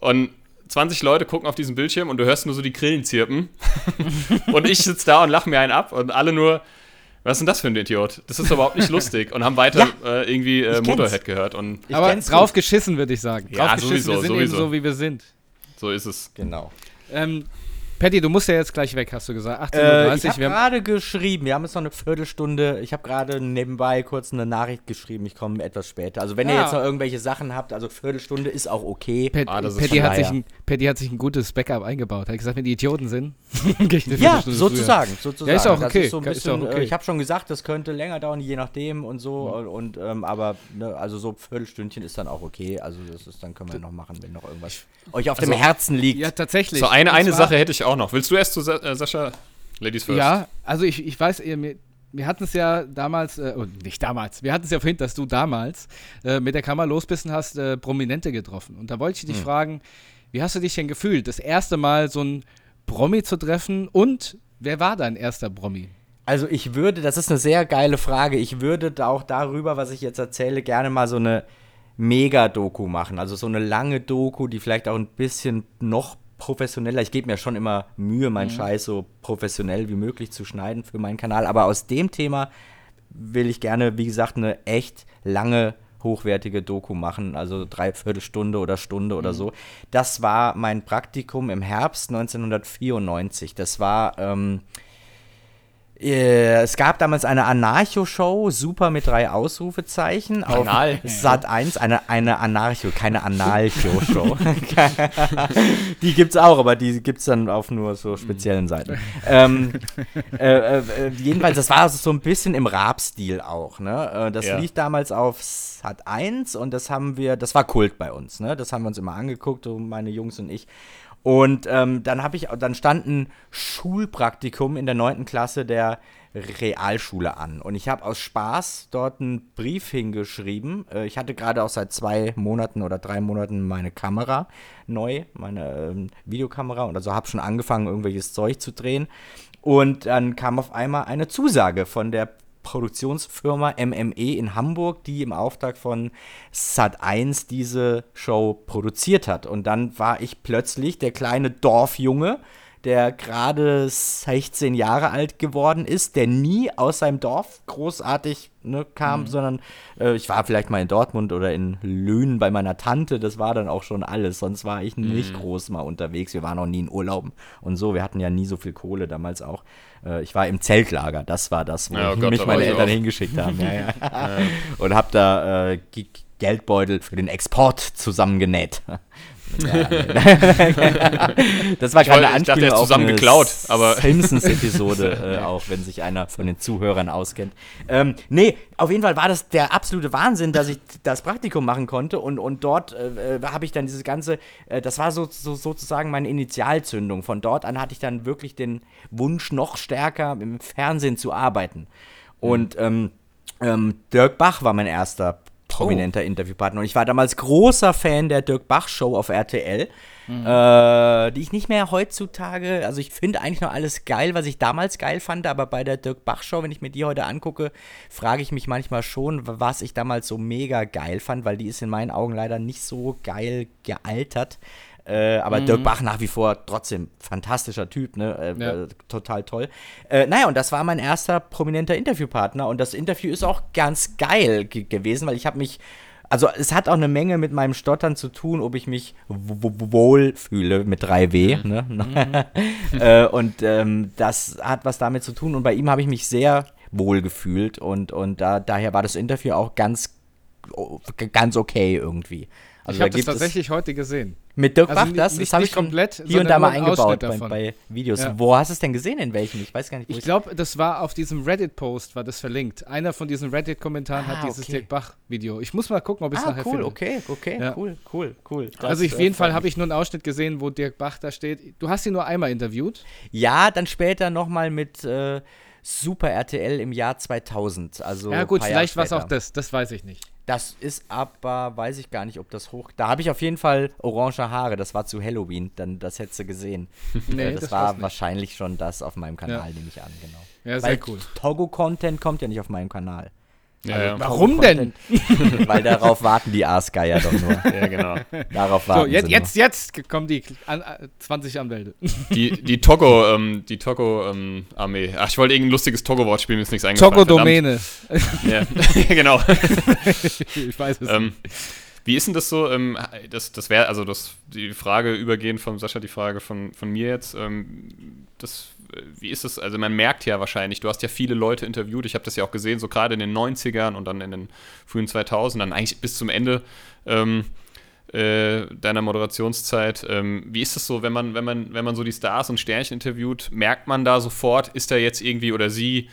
Und 20 Leute gucken auf diesen Bildschirm und du hörst nur so die Grillen zirpen. und ich sitze da und lache mir einen ab und alle nur, was ist denn das für ein Idiot? Das ist überhaupt nicht lustig. Und haben weiter Ja, äh, irgendwie äh. Motorhead gehört. Und Ich Aber drauf geschissen, würde ich sagen. Ja, drauf geschissen, sowieso, wir sind sowieso. eben so, wie wir sind. so ist es. Genau. Ähm, Patty, du musst ja jetzt gleich weg, hast du gesagt. 18.30 Äh, ich Uhr. habe wir haben- gerade geschrieben, wir haben jetzt noch eine Viertelstunde. Ich habe gerade nebenbei kurz eine Nachricht geschrieben, ich komme etwas später. Also wenn ihr Ja. jetzt noch irgendwelche Sachen habt, also Viertelstunde ist auch okay. Pat, Ah, das ist Patty, hat sich ein, Patty hat sich ein gutes Backup eingebaut. Hat gesagt, wenn die Idioten sind, gehe ich eine Ja, sozusagen, sozusagen. Ja, ist auch okay, so ein ist bisschen, auch okay. äh, ich habe schon gesagt, das könnte länger dauern, je nachdem und so. Und, und ähm, aber ne, also so ein Viertelstündchen ist dann auch okay. Also das ist, dann können wir noch machen, wenn noch irgendwas euch auf dem Also- Herzen liegt. Ja, tatsächlich. So, eine, eine Sache hätte ich auch noch. Willst du erst zu Sa äh, Sascha? Ladies first. Ja, also ich, ich weiß, ihr, mir, wir hatten es ja damals, äh, oh, nicht damals, wir hatten es ja vorhin, dass du damals äh, mit der Kamera los bist und hast äh, Prominente getroffen. Und da wollte ich dich Hm. fragen, wie hast du dich denn gefühlt, das erste Mal so ein Promi zu treffen und wer war dein erster Promi? Also ich würde, das ist eine sehr geile Frage, ich würde da auch darüber, was ich jetzt erzähle, gerne mal so eine Mega-Doku machen. Also so eine lange Doku, die vielleicht auch ein bisschen noch professioneller, ich gebe mir schon immer Mühe, meinen Scheiß so professionell wie möglich zu schneiden für meinen Kanal, aber aus dem Thema will ich gerne, wie gesagt, eine echt lange hochwertige Doku machen, also dreiviertel Stunde oder Stunde oder so. Das war mein Praktikum im Herbst 1994. Das war ähm, äh, es gab damals eine Anarcho-Show, super mit drei Ausrufezeichen. Auf Anal. Sat 1, eine, eine Anarcho, keine Anarcho-Show. die gibt's auch, aber die gibt's dann auf nur so speziellen Seiten. ähm, äh, äh, jedenfalls, das war so ein bisschen im Rap-Stil auch. Ne? Äh, das Ja. lief damals auf Sat 1 und das haben wir, das war Kult bei uns. Ne? Das haben wir uns immer angeguckt, meine Jungs und ich. Und ähm, dann habe ich, dann stand ein Schulpraktikum in der 9. Klasse der Realschule an. Und ich habe aus Spaß dort einen Brief hingeschrieben. Äh, ich hatte gerade auch seit zwei Monaten oder drei Monaten meine Kamera neu, meine ähm, Videokamera. Und also habe schon angefangen, irgendwelches Zeug zu drehen. Und dann kam auf einmal eine Zusage von der Produktionsfirma MME in Hamburg, die im Auftrag von Sat1 diese Show produziert hat. Und dann war ich plötzlich der kleine Dorfjunge, der gerade 16 Jahre alt geworden ist, der nie aus seinem Dorf großartig ne, kam, sondern äh, ich war vielleicht mal in Dortmund oder in Lünen bei meiner Tante, das war dann auch schon alles. Sonst war ich nicht groß mal unterwegs. Wir waren auch nie in Urlauben und so. Wir hatten ja nie so viel Kohle damals auch. Äh, ich war im Zeltlager, das war das, wo Ja, oh Gott, mich meine Eltern auch. hingeschickt haben. Ja, ja. Und hab da äh, Geldbeutel für den Export zusammengenäht. Das war keine ich dachte, Anspielung ist auf zusammen eine geklaut, aber- Simpsons-Episode, äh, auch wenn sich einer von den Zuhörern auskennt. Ähm, nee, auf jeden Fall war das der absolute Wahnsinn, dass ich das Praktikum machen konnte und, und dort äh, äh, habe ich dann dieses ganze, äh, das war so, so, sozusagen meine Initialzündung. Von dort an hatte ich dann wirklich den Wunsch, noch stärker im Fernsehen zu arbeiten. Und ähm, ähm, Dirk Bach war mein erster prominenter Interviewpartner. Und ich war damals großer Fan der Dirk Bach Show auf RTL, äh, die ich nicht mehr heutzutage, also ich finde eigentlich noch alles geil, was ich damals geil fand, aber bei der Dirk Bach Show, wenn ich mir die heute angucke, frage ich mich manchmal schon, was ich damals so mega geil fand, weil die ist in meinen Augen leider nicht so geil gealtert. Äh, aber Dirk Bach nach wie vor trotzdem fantastischer Typ, ne? Äh, Ja. äh, total toll. Äh, naja, und das war mein erster prominenter Interviewpartner und das Interview ist auch ganz geil ge gewesen, weil ich habe mich, also es hat auch eine Menge mit meinem Stottern zu tun, ob ich mich wohl fühle mit 3W, ne? äh, und ähm, das hat was damit zu tun und bei ihm habe ich mich sehr wohl gefühlt und, und da, daher war das Interview auch ganz, ganz okay irgendwie. Also ich da habe das gibt es- tatsächlich heute gesehen. Mit Dirk Also Bach, das, das habe ich komplett, hier und da mal eingebaut bei, bei Videos. Ja. Wo hast du es denn gesehen? In welchem? Ich weiß gar nicht, wo Ich glaube, das war auf diesem Reddit-Post, war das verlinkt. Einer von diesen Reddit-Kommentaren Ah, hat dieses okay. Dirk Bach-Video. Ich muss mal gucken, ob ich es Ah, nachher cool, finde. okay, okay, Ja. cool, cool, cool. also Das, auf jeden Fall habe ich nur einen Ausschnitt gesehen, wo Dirk Bach da steht. Du hast ihn nur einmal interviewt. Ja, dann später nochmal mit, äh, Super RTL im Jahr 2000. Also ja, gut, vielleicht war es auch das, das weiß ich nicht. Das ist aber, weiß ich gar nicht, ob das hoch. Da habe ich auf jeden Fall orange Haare. Das war zu Halloween. Dann, das hättest du gesehen. Nee, äh, das, das war wahrscheinlich schon das auf meinem Kanal, Ja. nehme ich an, genau. Ja, sehr Weil cool. Togo-Content kommt ja nicht auf meinem Kanal. Ja, ja. Warum denn? Weil darauf warten die Aasgeier doch nur. ja, genau. Darauf warten So, jetzt, sie jetzt, jetzt kommen die an, äh, 20 Anwälte. Die, die Togo, ähm, die Togo-Armee. Ach, ich wollte irgendein lustiges Togo-Wort spielen, mir ist nichts eingefallen. Togo-Domäne. Ja, genau. ich weiß es ähm, wie ist denn das so? Ähm, das das wäre, also das, die Frage übergehend von Sascha, die Frage von, von mir jetzt. Ähm, das, wie ist das? Also man merkt ja wahrscheinlich, du hast ja viele Leute interviewt, ich habe das ja auch gesehen, so gerade in den 90ern und dann in den frühen 2000ern, eigentlich bis zum Ende ähm, äh, deiner Moderationszeit. Ähm, wie ist das so, wenn man, wenn, man, wenn man so die Stars und Sternchen interviewt, merkt man da sofort, ist da jetzt irgendwie oder sie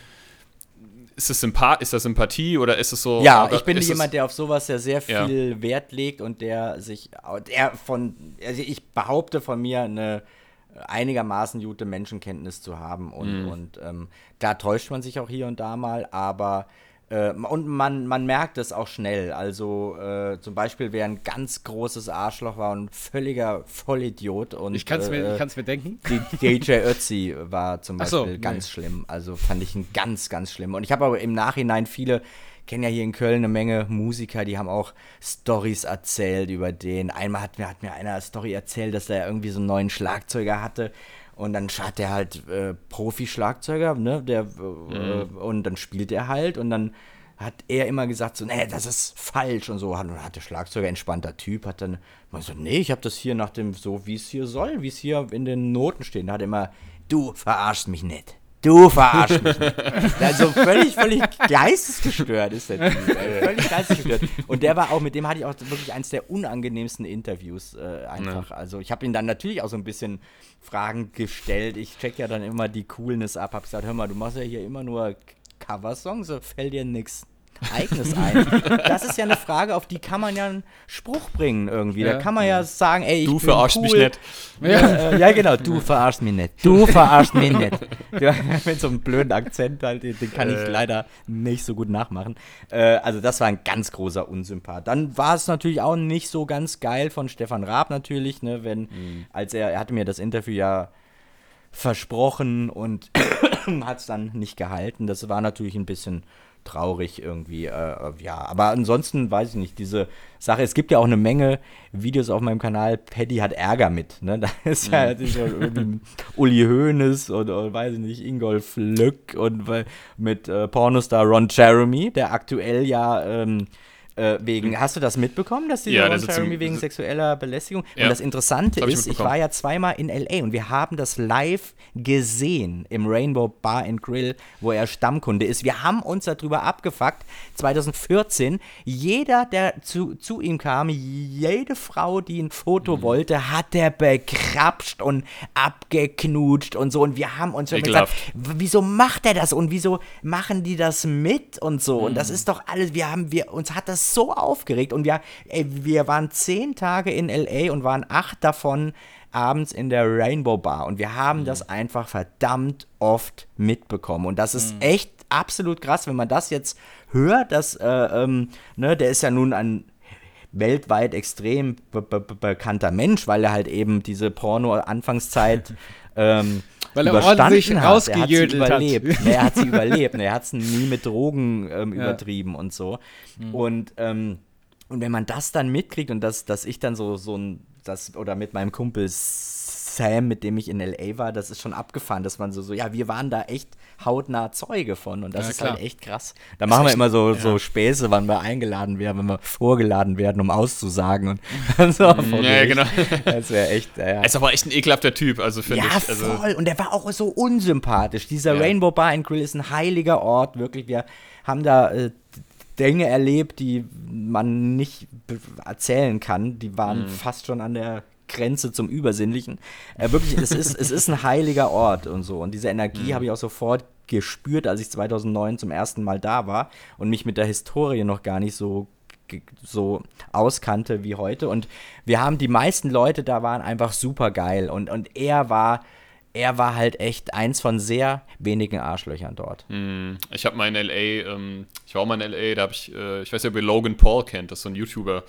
ist das, Sympath ist das Sympathie oder ist es so? Ja, ich bin es- jemand, der auf sowas ja sehr Ja. viel Wert legt und der sich, der von, also ich behaupte von mir eine einigermaßen gute Menschenkenntnis zu haben und, Mhm. und ähm, da täuscht man sich auch hier und da mal, aber äh, und man, man merkt es auch schnell. Also äh, zum Beispiel, wer ein ganz großes Arschloch war und ein völliger Vollidiot und Ich kann es mir, äh, ich kann's mir denken. die DJ Ötzi war zum Ach so, Beispiel nee. ganz schlimm. Also fand ich ihn ganz, ganz schlimm. Und ich habe aber im Nachhinein viele, kennen ja hier in Köln eine Menge Musiker, die haben auch Stories erzählt über den. Einmal hat mir, hat mir einer eine Story erzählt, dass er irgendwie so einen neuen Schlagzeuger hatte. Und dann hat er halt äh, Profi-Schlagzeuger, ne? Der, äh, und dann spielt er halt und dann hat er immer gesagt so, nee, das ist falsch und so. Und dann hat der Schlagzeuger, entspannter Typ, hat dann mal so, nee, ich habe das hier nach dem, so wie es hier soll, wie es hier in den Noten steht. Da hat er immer, du verarschst mich nicht. Du verarschst mich. Also völlig, völlig geistesgestört ist der Typ. ey. Völlig geistesgestört. Und der war auch, mit dem hatte ich auch wirklich eins der unangenehmsten Interviews äh, einfach. Also ich habe ihn dann natürlich auch so ein bisschen Fragen gestellt. Ich check ja dann immer die Coolness ab. Hab gesagt, hör mal, du machst ja hier immer nur Coversongs, so fällt dir nichts Eigenes ein. Das ist ja eine Frage, auf die kann man ja einen Spruch bringen irgendwie. Da Ja. kann man ja sagen, ey, ich Du bin verarschst cool. mich nicht. Ja, äh, ja, genau, du verarschst mich nicht. Du verarschst mich nicht. Ja, mit so einem blöden Akzent halt, den, den kann ich Äh. leider nicht so gut nachmachen. Äh, also das war ein ganz großer Unsympath. Dann war es natürlich auch nicht so ganz geil von Stefan Raab natürlich, ne, wenn, Mhm. als er, er hatte mir das Interview ja versprochen und hat es dann nicht gehalten. Das war natürlich ein bisschen traurig irgendwie. Äh, ja, aber ansonsten weiß ich nicht, diese Sache, es gibt ja auch eine Menge Videos auf meinem Kanal, Paddy hat Ärger mit. Ne? Da ist ja das ist so irgendwie Uli Hoeneß und, und weiß ich nicht, Ingolf Lück und mit äh, Pornostar Ron Jeremy, der aktuell ja ähm, äh, wegen, hast du das mitbekommen, dass dieser Ja, Ron Jeremy wegen sexueller Belästigung? Ja. Und das Interessante Das ich ist, ich war ja zweimal in L.A. und wir haben das live gesehen im Rainbow Bar and Grill, wo er Stammkunde ist. Wir haben uns darüber abgefuckt, 2014, jeder, der zu, zu ihm kam, jede Frau, die ein Foto Mhm. wollte, hat er bekrapscht und abgeknutscht und so. Und wir haben uns gesagt, wieso macht er das und wieso machen die das mit und so? Und Mhm. das ist doch alles, wir haben, wir, uns hat das so aufgeregt. Und wir, ey, wir waren zehn Tage in L.A. und waren acht davon abends in der Rainbow Bar. Und wir haben das einfach verdammt oft mitbekommen. Und das ist echt absolut krass, wenn man das jetzt hört, dass, äh, ähm, ne, der ist ja nun ein weltweit extrem be be bekannter Mensch, weil er halt eben diese Porno-Anfangszeit ähm, Weil er ordentlich hat. Er hat sie rausgejödelt hat. überlebt. Nee, er hat sie überlebt. Er hat es nie mit Drogen ähm, Ja. übertrieben und so. Und, ähm, und wenn man das dann mitkriegt und dass, dass ich dann so, so ein, das, oder mit meinem Kumpel Sam, mit dem ich in L.A. war, das ist schon abgefahren, dass man so, so, ja, wir waren da echt hautnah Zeuge von und das Ja, ist klar. halt echt krass. Da machen wir echt- immer so, ja. so Späße, wann wir eingeladen werden, wenn wir vorgeladen werden, um auszusagen und, so. Ja, ja, genau. Das wäre echt, ja, ja. Er ist aber echt ein ekelhafter Typ, also finde Ja, ich. Also, voll. Und der war auch so unsympathisch. Dieser Ja. Rainbow Bar and Grill ist ein heiliger Ort, wirklich. Wir haben da äh, Dinge erlebt, die man nicht erzählen kann. Die waren Mhm. fast schon an der Grenze zum Übersinnlichen. Äh, wirklich, es ist, es ist ein heiliger Ort und so. Und diese Mhm. Energie habe ich auch sofort gespürt, als ich 2009 zum ersten Mal da war und mich mit der Historie noch gar nicht so so auskannte wie heute. Und wir haben die meisten Leute da waren einfach super geil. Und, und er war er war halt echt eins von sehr wenigen Arschlöchern dort. Hm, ich habe mal in L.A., ähm, ich war auch mal in L.A., da habe ich, äh, ich weiß ja, ob ihr Logan Paul kennt, das ist so ein YouTuber.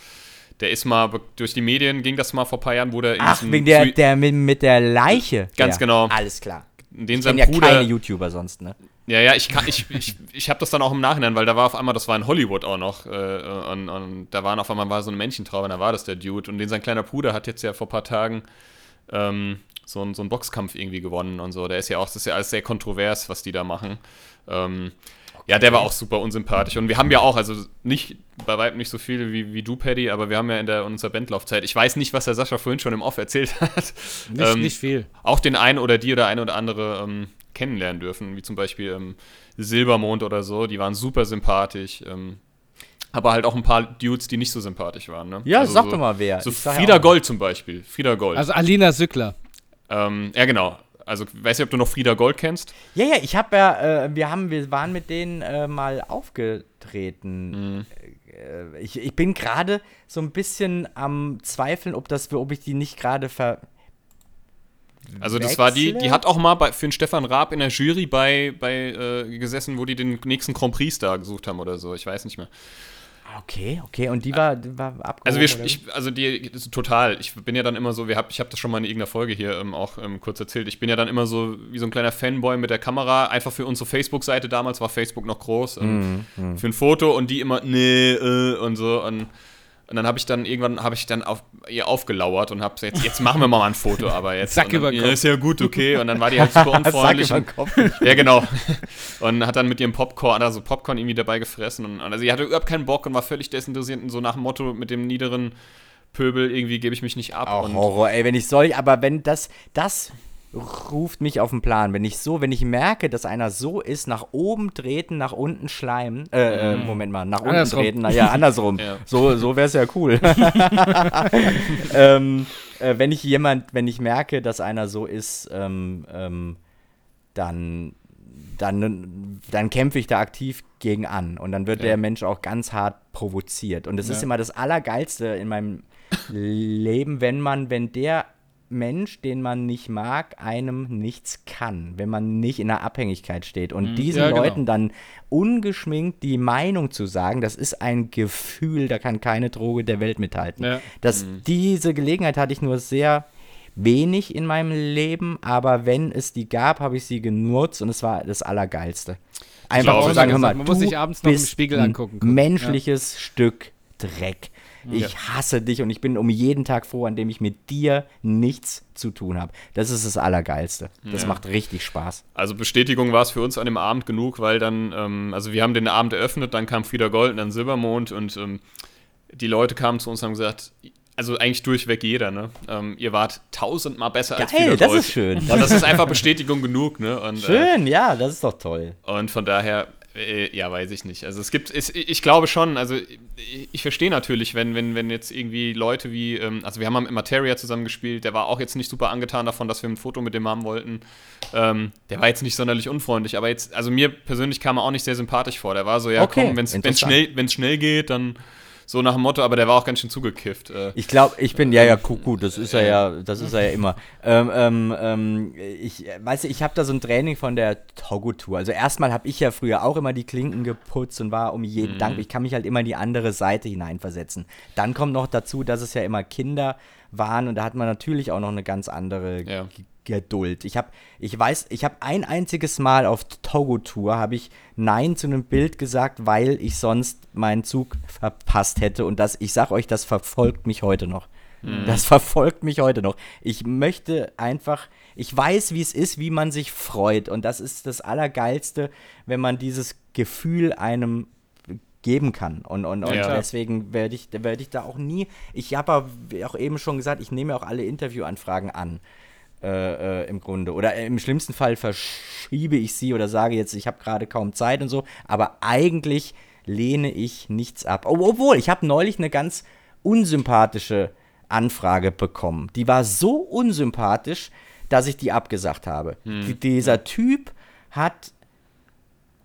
Der ist mal, durch die Medien ging das mal vor ein paar Jahren, wo der in Ach, wegen der, Sui- der mit, mit der Leiche. Ganz ja. genau. Alles klar. den Ich kenne ja Bruder, keine YouTuber sonst, ne? Ja, ja, ich, kann- ich, ich, ich habe das dann auch im Nachhinein, weil da war auf einmal, das war in Hollywood auch noch, äh, und, und da waren auf einmal war so eine Männchentraube, und da war das der Dude. Und den sein kleiner Bruder hat jetzt ja vor ein paar Tagen ähm, so, einen- so einen Boxkampf irgendwie gewonnen und so. Der ist ja auch, das ist ja alles sehr kontrovers, was die da machen. Ähm, Ja, der war auch super unsympathisch. Und wir haben ja auch, also nicht, bei weitem nicht so viele wie, wie du, Paddy, aber wir haben ja in, der, in unserer Bandlaufzeit, ich weiß nicht, was der Sascha vorhin schon im Off erzählt hat. Nicht, ähm, nicht viel. auch den einen oder die oder eine oder andere ähm, kennenlernen dürfen, wie zum Beispiel ähm, Silbermond oder so, die waren super sympathisch. Ähm, aber halt auch ein paar Dudes, die nicht so sympathisch waren. Ne? Ja, sag so, doch mal wer. So Frieda. Gold zum Beispiel. Frieda Gold. Also Alina Sückler. ähm, ja, genau. Also, weiß nicht, ob du noch Frieda Gold kennst. Ja, ja, ich habe ja, äh, wir haben, wir waren mit denen äh, mal aufgetreten. Äh, ich, ich bin gerade so ein bisschen am Zweifeln, ob das, ob ich die nicht gerade ver. Also das war die, die hat auch mal bei, für den Stefan Raab in der Jury bei, bei äh, gesessen, wo die den nächsten Grand Prix da gesucht haben oder so. Ich weiß nicht mehr. Okay, okay, und die war, die war abgehoben. Also wir, ich, also die, total. Ich bin ja dann immer so, wir hab, ich habe das schon mal in irgendeiner Folge hier ähm, auch ähm, kurz erzählt. Ich bin ja dann immer so wie so ein kleiner Fanboy mit der Kamera, einfach für unsere Facebook-Seite. Damals war Facebook noch groß ähm, Mhm, für ein Foto und die immer nee äh, und so und und dann habe ich dann irgendwann habe ich dann auf ihr aufgelauert und habe jetzt jetzt machen wir mal ein Foto, aber jetzt Sack über den ja, Kopf. ist ja gut, okay und dann war die halt super Sack unfreundlich. über und- den Kopf. ja, genau. Und hat dann mit ihrem Popcorn, also Popcorn irgendwie dabei gefressen. Und, also sie hatte überhaupt keinen Bock und war völlig desinteressiert und so nach dem Motto mit dem niederen Pöbel, irgendwie gebe ich mich nicht ab. Auch und Horror, ey, wenn ich soll, aber wenn das, das ruft mich auf den Plan. Wenn ich so, wenn ich merke, dass einer so ist, nach oben treten, nach unten schleimen, äh, äh Moment mal, nach unten Andersrum. treten, na ja, andersrum. Ja. So, so wäre es ja cool. ähm, äh, wenn ich jemand, wenn ich merke, dass einer so ist, ähm, ähm, dann, dann, dann kämpfe ich da aktiv gegen an. Und dann wird Ja. der Mensch auch ganz hart provoziert. Und das ist Ja. immer das Allergeilste in meinem Leben, wenn man, wenn der Mensch, den man nicht mag, einem nichts kann, wenn man nicht in der Abhängigkeit steht. Und diesen ja, genau. Leuten dann ungeschminkt die Meinung zu sagen, das ist ein Gefühl, da kann keine Droge der Welt mithalten. Ja. Das, Diese Gelegenheit hatte ich nur sehr wenig in meinem Leben, aber wenn es die gab, habe ich sie genutzt und es war das Allergeilste. Einfach zu sagen, hör mal, man muss sich abends noch im Spiegel angucken können. Menschliches Stück Dreck. Ich hasse dich und ich bin um jeden Tag froh, an dem ich mit dir nichts zu tun habe. Das ist das Allergeilste. Das Ja. macht richtig Spaß. also Bestätigung war es für uns an dem Abend genug, weil dann, ähm, also wir haben den Abend eröffnet, dann kam Frieda Gold und dann Silbermond und ähm, die Leute kamen zu uns und haben gesagt, also eigentlich durchweg jeder, ne? Ähm, ihr wart tausendmal besser als Geil, Frieda das Gold. ist schön. Und das ist einfach Bestätigung genug, ne? Und, Äh, Schön, ja, das ist doch toll. Und von daher, äh, ja, weiß ich nicht. Also es gibt, es, ich glaube schon, also ich, ich verstehe natürlich, wenn, wenn, wenn jetzt irgendwie Leute wie, ähm, also wir haben mit Materia zusammengespielt, der war auch jetzt nicht super angetan davon, dass wir ein Foto mit dem haben wollten. Ähm, der war jetzt nicht sonderlich unfreundlich, aber jetzt, also mir persönlich kam er auch nicht sehr sympathisch vor. Der war so, ja Okay, komm, wenn es schnell, wenn's schnell geht, dann so nach dem Motto, aber der war auch ganz schön zugekifft. Äh, Ich glaube, ich bin, ja, ja, Kuckuck, das ist er ja, das ist er ja immer. Ähm, ähm, ähm, ich, äh, du, ich habe da so ein Training von der Togo-Tour. Also erstmal habe ich ja früher auch immer die Klinken geputzt und war um jeden Dank, ich kann mich halt immer in die andere Seite hineinversetzen. Dann kommt noch dazu, dass es ja immer Kinder waren und da hat man natürlich auch noch eine ganz andere Ja. Geduld. Ich habe, ich weiß, ich habe ein einziges Mal auf Togo-Tour habe ich Nein zu einem Bild gesagt, weil ich sonst meinen Zug verpasst hätte. Und das, ich sag euch, das verfolgt mich heute noch. Das verfolgt mich heute noch. Ich möchte einfach, ich weiß, wie es ist, wie man sich freut. Und das ist das Allergeilste, wenn man dieses Gefühl einem geben kann. Und, und, und Ja. deswegen werde ich, werd ich da auch nie, ich habe auch eben schon gesagt, ich nehme auch alle Interviewanfragen an. Äh, äh, im Grunde. Oder im schlimmsten Fall verschiebe ich sie oder sage jetzt, ich habe gerade kaum Zeit und so. Aber eigentlich lehne ich nichts ab. Ob- Obwohl, ich habe neulich eine ganz unsympathische Anfrage bekommen. Die war so unsympathisch, dass ich die abgesagt habe. Die, dieser Typ hat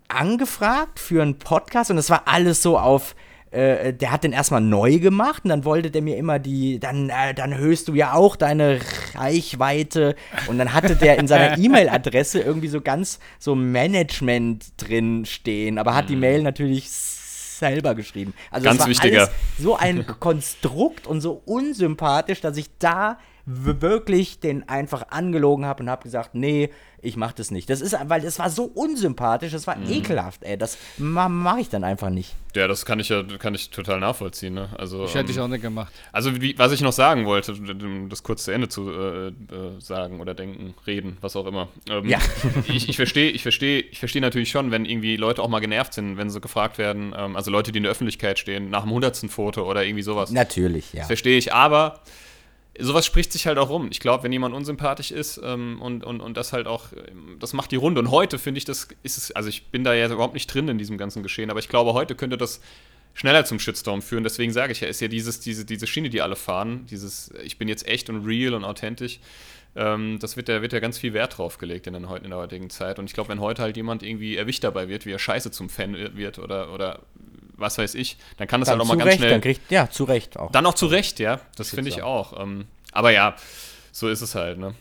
angefragt für einen Podcast und es war alles so auf äh, der hat den erstmal neu gemacht und dann wollte der mir immer die, dann, äh, dann höchst du ja auch deine Reichweite. Und dann hatte der in seiner E-Mail-Adresse irgendwie so ganz so Management drin stehen, aber hat die Mail natürlich selber geschrieben. Also Ganz wichtiger. alles so ein Konstrukt und so unsympathisch, dass ich da wirklich den einfach angelogen habe und habe gesagt, nee, ich mach das nicht. Das ist, weil das war so unsympathisch, das war ekelhaft, ey. Das ma mache ich dann einfach nicht. Ja, das kann ich ja kann ich total nachvollziehen. Ne? Also, Ich hätte ich ähm, auch nicht gemacht. also wie, was ich noch sagen wollte, um das kurz zu Ende zu äh, äh, sagen oder denken, reden, was auch immer. Ähm, Ja. Ich, ich verstehe, ich verstehe, ich verstehe natürlich schon, wenn irgendwie Leute auch mal genervt sind, wenn sie gefragt werden, ähm, also Leute, die in der Öffentlichkeit stehen, nach dem hundertsten Foto oder irgendwie sowas. Natürlich, ja. Das verstehe ich, aber sowas spricht sich halt auch rum. Ich glaube, wenn jemand unsympathisch ist ähm, und, und, und das halt auch, ähm, das macht die Runde. Und heute finde ich, das ist es, also ich bin da ja überhaupt nicht drin in diesem ganzen Geschehen, aber ich glaube, heute könnte das schneller zum Shitstorm führen. Deswegen sage ich ja, ist ja dieses, diese, diese Schiene, die alle fahren, dieses, ich bin jetzt echt und real und authentisch. Ähm, das wird ja, wird ja ganz viel Wert drauf gelegt in, den, in der heutigen Zeit. Und ich glaube, wenn heute halt jemand irgendwie erwischt dabei wird, wie er scheiße zum Fan wird oder, oder was weiß ich, dann kann das Dann halt auch mal ganz Recht, schnell. dann kriegt, ja, zu Recht auch. Dann auch zu Recht, ja. Das finde ich auch. Ähm, aber ja, so ist es halt, ne?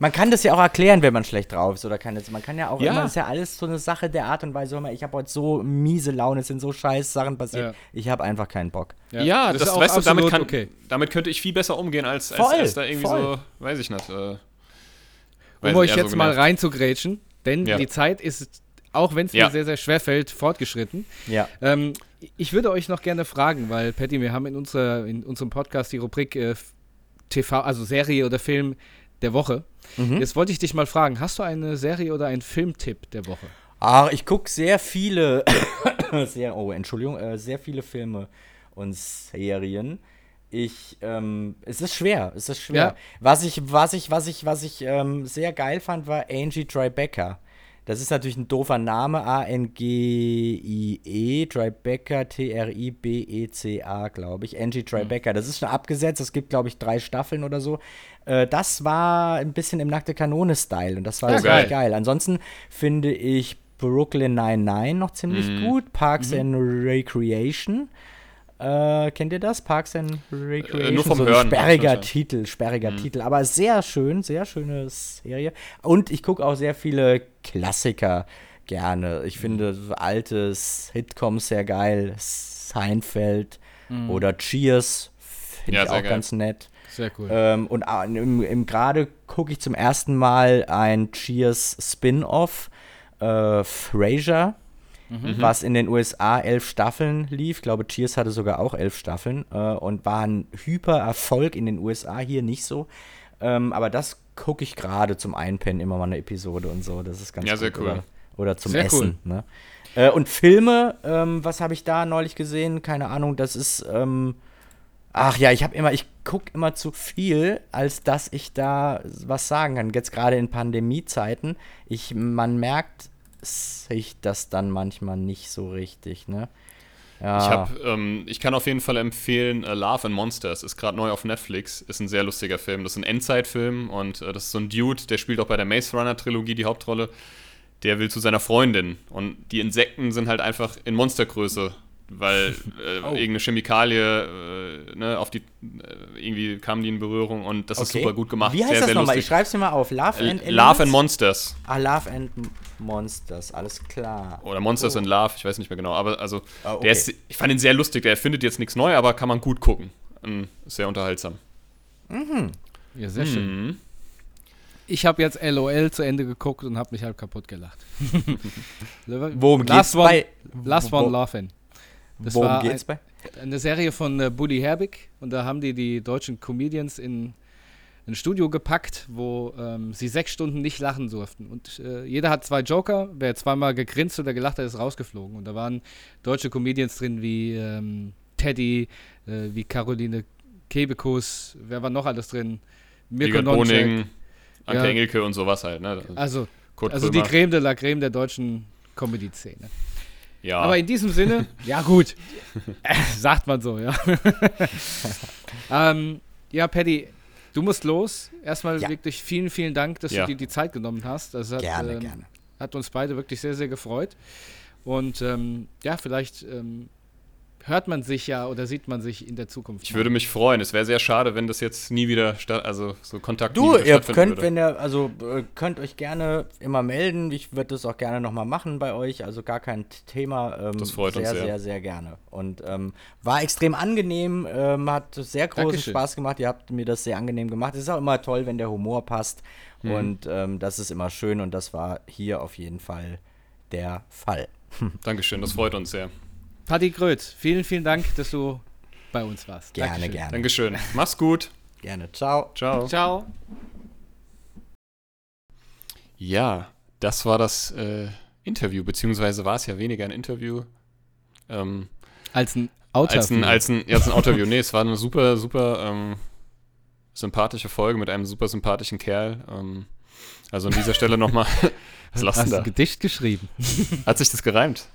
Man kann das ja auch erklären, wenn man schlecht drauf ist. Oder kann das, man kann ja auch Ja. immer, das ist ja alles so eine Sache der Art und Weise. Mal, ich habe heute so miese Laune, es sind so scheiß Sachen passiert. Ja. Ich habe einfach keinen Bock. Ja, das, ist auch weißt du, damit, kann, okay. damit könnte ich viel besser umgehen, als, als, Voll, als da irgendwie voll. so, weiß ich nicht. Äh, Um euch jetzt so mal genervt. reinzugrätschen, denn Ja. die Zeit ist, auch wenn es Ja. mir sehr, sehr schwer fällt, fortgeschritten. Ja. Ähm, ich würde euch noch gerne fragen, weil, Patty, wir haben in, unserer, in unserem Podcast die Rubrik äh, TV, also Serie oder Film der Woche. Mhm. Jetzt wollte ich dich mal fragen, hast du eine Serie oder einen Filmtipp der Woche? Ach, ich gucke sehr viele, sehr, oh, Entschuldigung, äh, sehr viele Filme und Serien. Ich, ähm, es ist schwer, es ist schwer. Ja. Was ich, was ich, was ich, was ich ähm, sehr geil fand, war Angie Tribeca. Das ist natürlich ein doofer Name, A-N-G-I-E, Tribeca, T-R-I-B-E-C-A, glaube ich. Angie Tribeca. Das ist schon abgesetzt, es gibt, glaube ich, drei Staffeln oder so. Äh, das war ein bisschen im Nackte Kanone-Style und das war Ja, sehr geil. geil. Ansonsten finde ich Brooklyn 99 noch ziemlich Mhm. gut. Parks and Recreation. Äh, kennt ihr das? Parks and Recreation? Äh, nur vom so ein Hören, sperriger. Titel, sperriger Titel. Aber sehr schön, sehr schöne Serie. Und ich gucke auch sehr viele Klassiker gerne. Ich finde so alte Sitcoms sehr geil. Seinfeld oder Cheers finde Ja, ich auch geil. ganz nett. Sehr cool. Ähm, und ah, im, im gerade gucke ich zum ersten Mal ein Cheers Spin-off, äh, Frasier, was in den USA elf Staffeln lief. Ich glaube, Cheers hatte sogar auch elf Staffeln äh, und war ein Hyper-Erfolg in den USA, hier nicht so. Ähm, aber das gucke ich gerade zum Einpennen immer mal eine Episode und so. Das ist ganz Ja, gut. sehr cool. Oder, oder zum Sehr Essen. Ne? Äh, und Filme, ähm, was habe ich da neulich gesehen? Keine Ahnung, das ist. Ähm, Ach ja, ich habe immer, ich gucke immer zu viel, als dass ich da was sagen kann. Jetzt gerade in Pandemiezeiten, ich, man merkt sich das dann manchmal nicht so richtig, ne? Ja. Ich, hab, ähm, ich kann auf jeden Fall empfehlen, äh, Love and Monsters ist gerade neu auf Netflix, ist ein sehr lustiger Film. Das ist ein Endzeitfilm und äh, das ist so ein Dude, der spielt auch bei der Maze Runner Trilogie die Hauptrolle. Der will zu seiner Freundin und die Insekten sind halt einfach in Monstergröße, weil äh, Oh. irgendeine Chemikalie, äh, ne, auf die, äh, irgendwie kam die in Berührung und das ist Okay. super gut gemacht. Wie heißt sehr, das nochmal? Ich schreib's mir mal auf. Love and Love and? Monsters. Ah, Love and Monsters, alles klar. Oder Monsters in Love, ich weiß nicht mehr genau. Aber also, Ah, okay. der ist, ich fand ihn sehr lustig. Der findet jetzt nichts neu, aber kann man gut gucken. Ähm, Sehr unterhaltsam. Ja, sehr schön. Mhm. Ich habe jetzt LOL zu Ende geguckt und habe mich halb kaputt gelacht. Worum Last geht's one, bei- Last wo- One Laughing. Das Worum war geht's bei? eine Serie von äh, Buddy Herbig und da haben die die deutschen Comedians in ein Studio gepackt, wo ähm, sie sechs Stunden nicht lachen durften. Und äh, jeder hat zwei Joker. Wer zweimal gegrinst oder gelacht hat, ist rausgeflogen. Und da waren deutsche Comedians drin wie ähm, Teddy, äh, wie Caroline Kebekus. Wer war noch alles drin? Mirko. Boning, Anke Ja. Engelke und sowas halt. Ne? Also, Kurt also die. Creme de la Creme der deutschen Comedy-Szene. Ja. Aber in diesem Sinne, ja gut, Äh, sagt man so, ja. ähm, ja, Paddy, du musst los. Erstmal Ja. wirklich vielen, vielen Dank, dass Ja. du dir die Zeit genommen hast. Das hat, Gerne, ähm, gerne. hat uns beide wirklich sehr, sehr gefreut. Und ähm, ja, vielleicht ähm, hört man sich ja oder sieht man sich in der Zukunft. Ich würde mich freuen. Es wäre sehr schade, wenn das jetzt nie wieder statt, also so Kontakt Du, nie wieder ihr stattfinden könnt, würde. wenn ihr, also äh, könnt euch gerne immer melden. Ich würde das auch gerne nochmal machen bei euch. Also gar kein Thema. Ähm, Das freut sehr, uns sehr, sehr. sehr, gerne. Und ähm, war extrem angenehm, ähm, hat sehr großen Dankeschön. Spaß gemacht. Ihr habt mir das sehr angenehm gemacht. Es ist auch immer toll, wenn der Humor passt. Mhm. Und ähm, das ist immer schön und das war hier auf jeden Fall der Fall. Dankeschön, das freut uns sehr. Patti Gröth, vielen, vielen Dank, dass du bei uns warst. Gerne, Dankeschön. gerne. Dankeschön. Mach's gut. Gerne. Ciao. Ciao. Ciao. Ja, das war das äh, Interview, beziehungsweise war es ja weniger ein Interview. Ähm, Als ein Autor. als ein, als ein, ja, als ein Interview. Nee, es war eine super, super ähm, sympathische Folge mit einem super sympathischen Kerl. Ähm, also an dieser Stelle nochmal. Was lachst Hast du du ein da? Gedicht geschrieben? Hat sich das gereimt?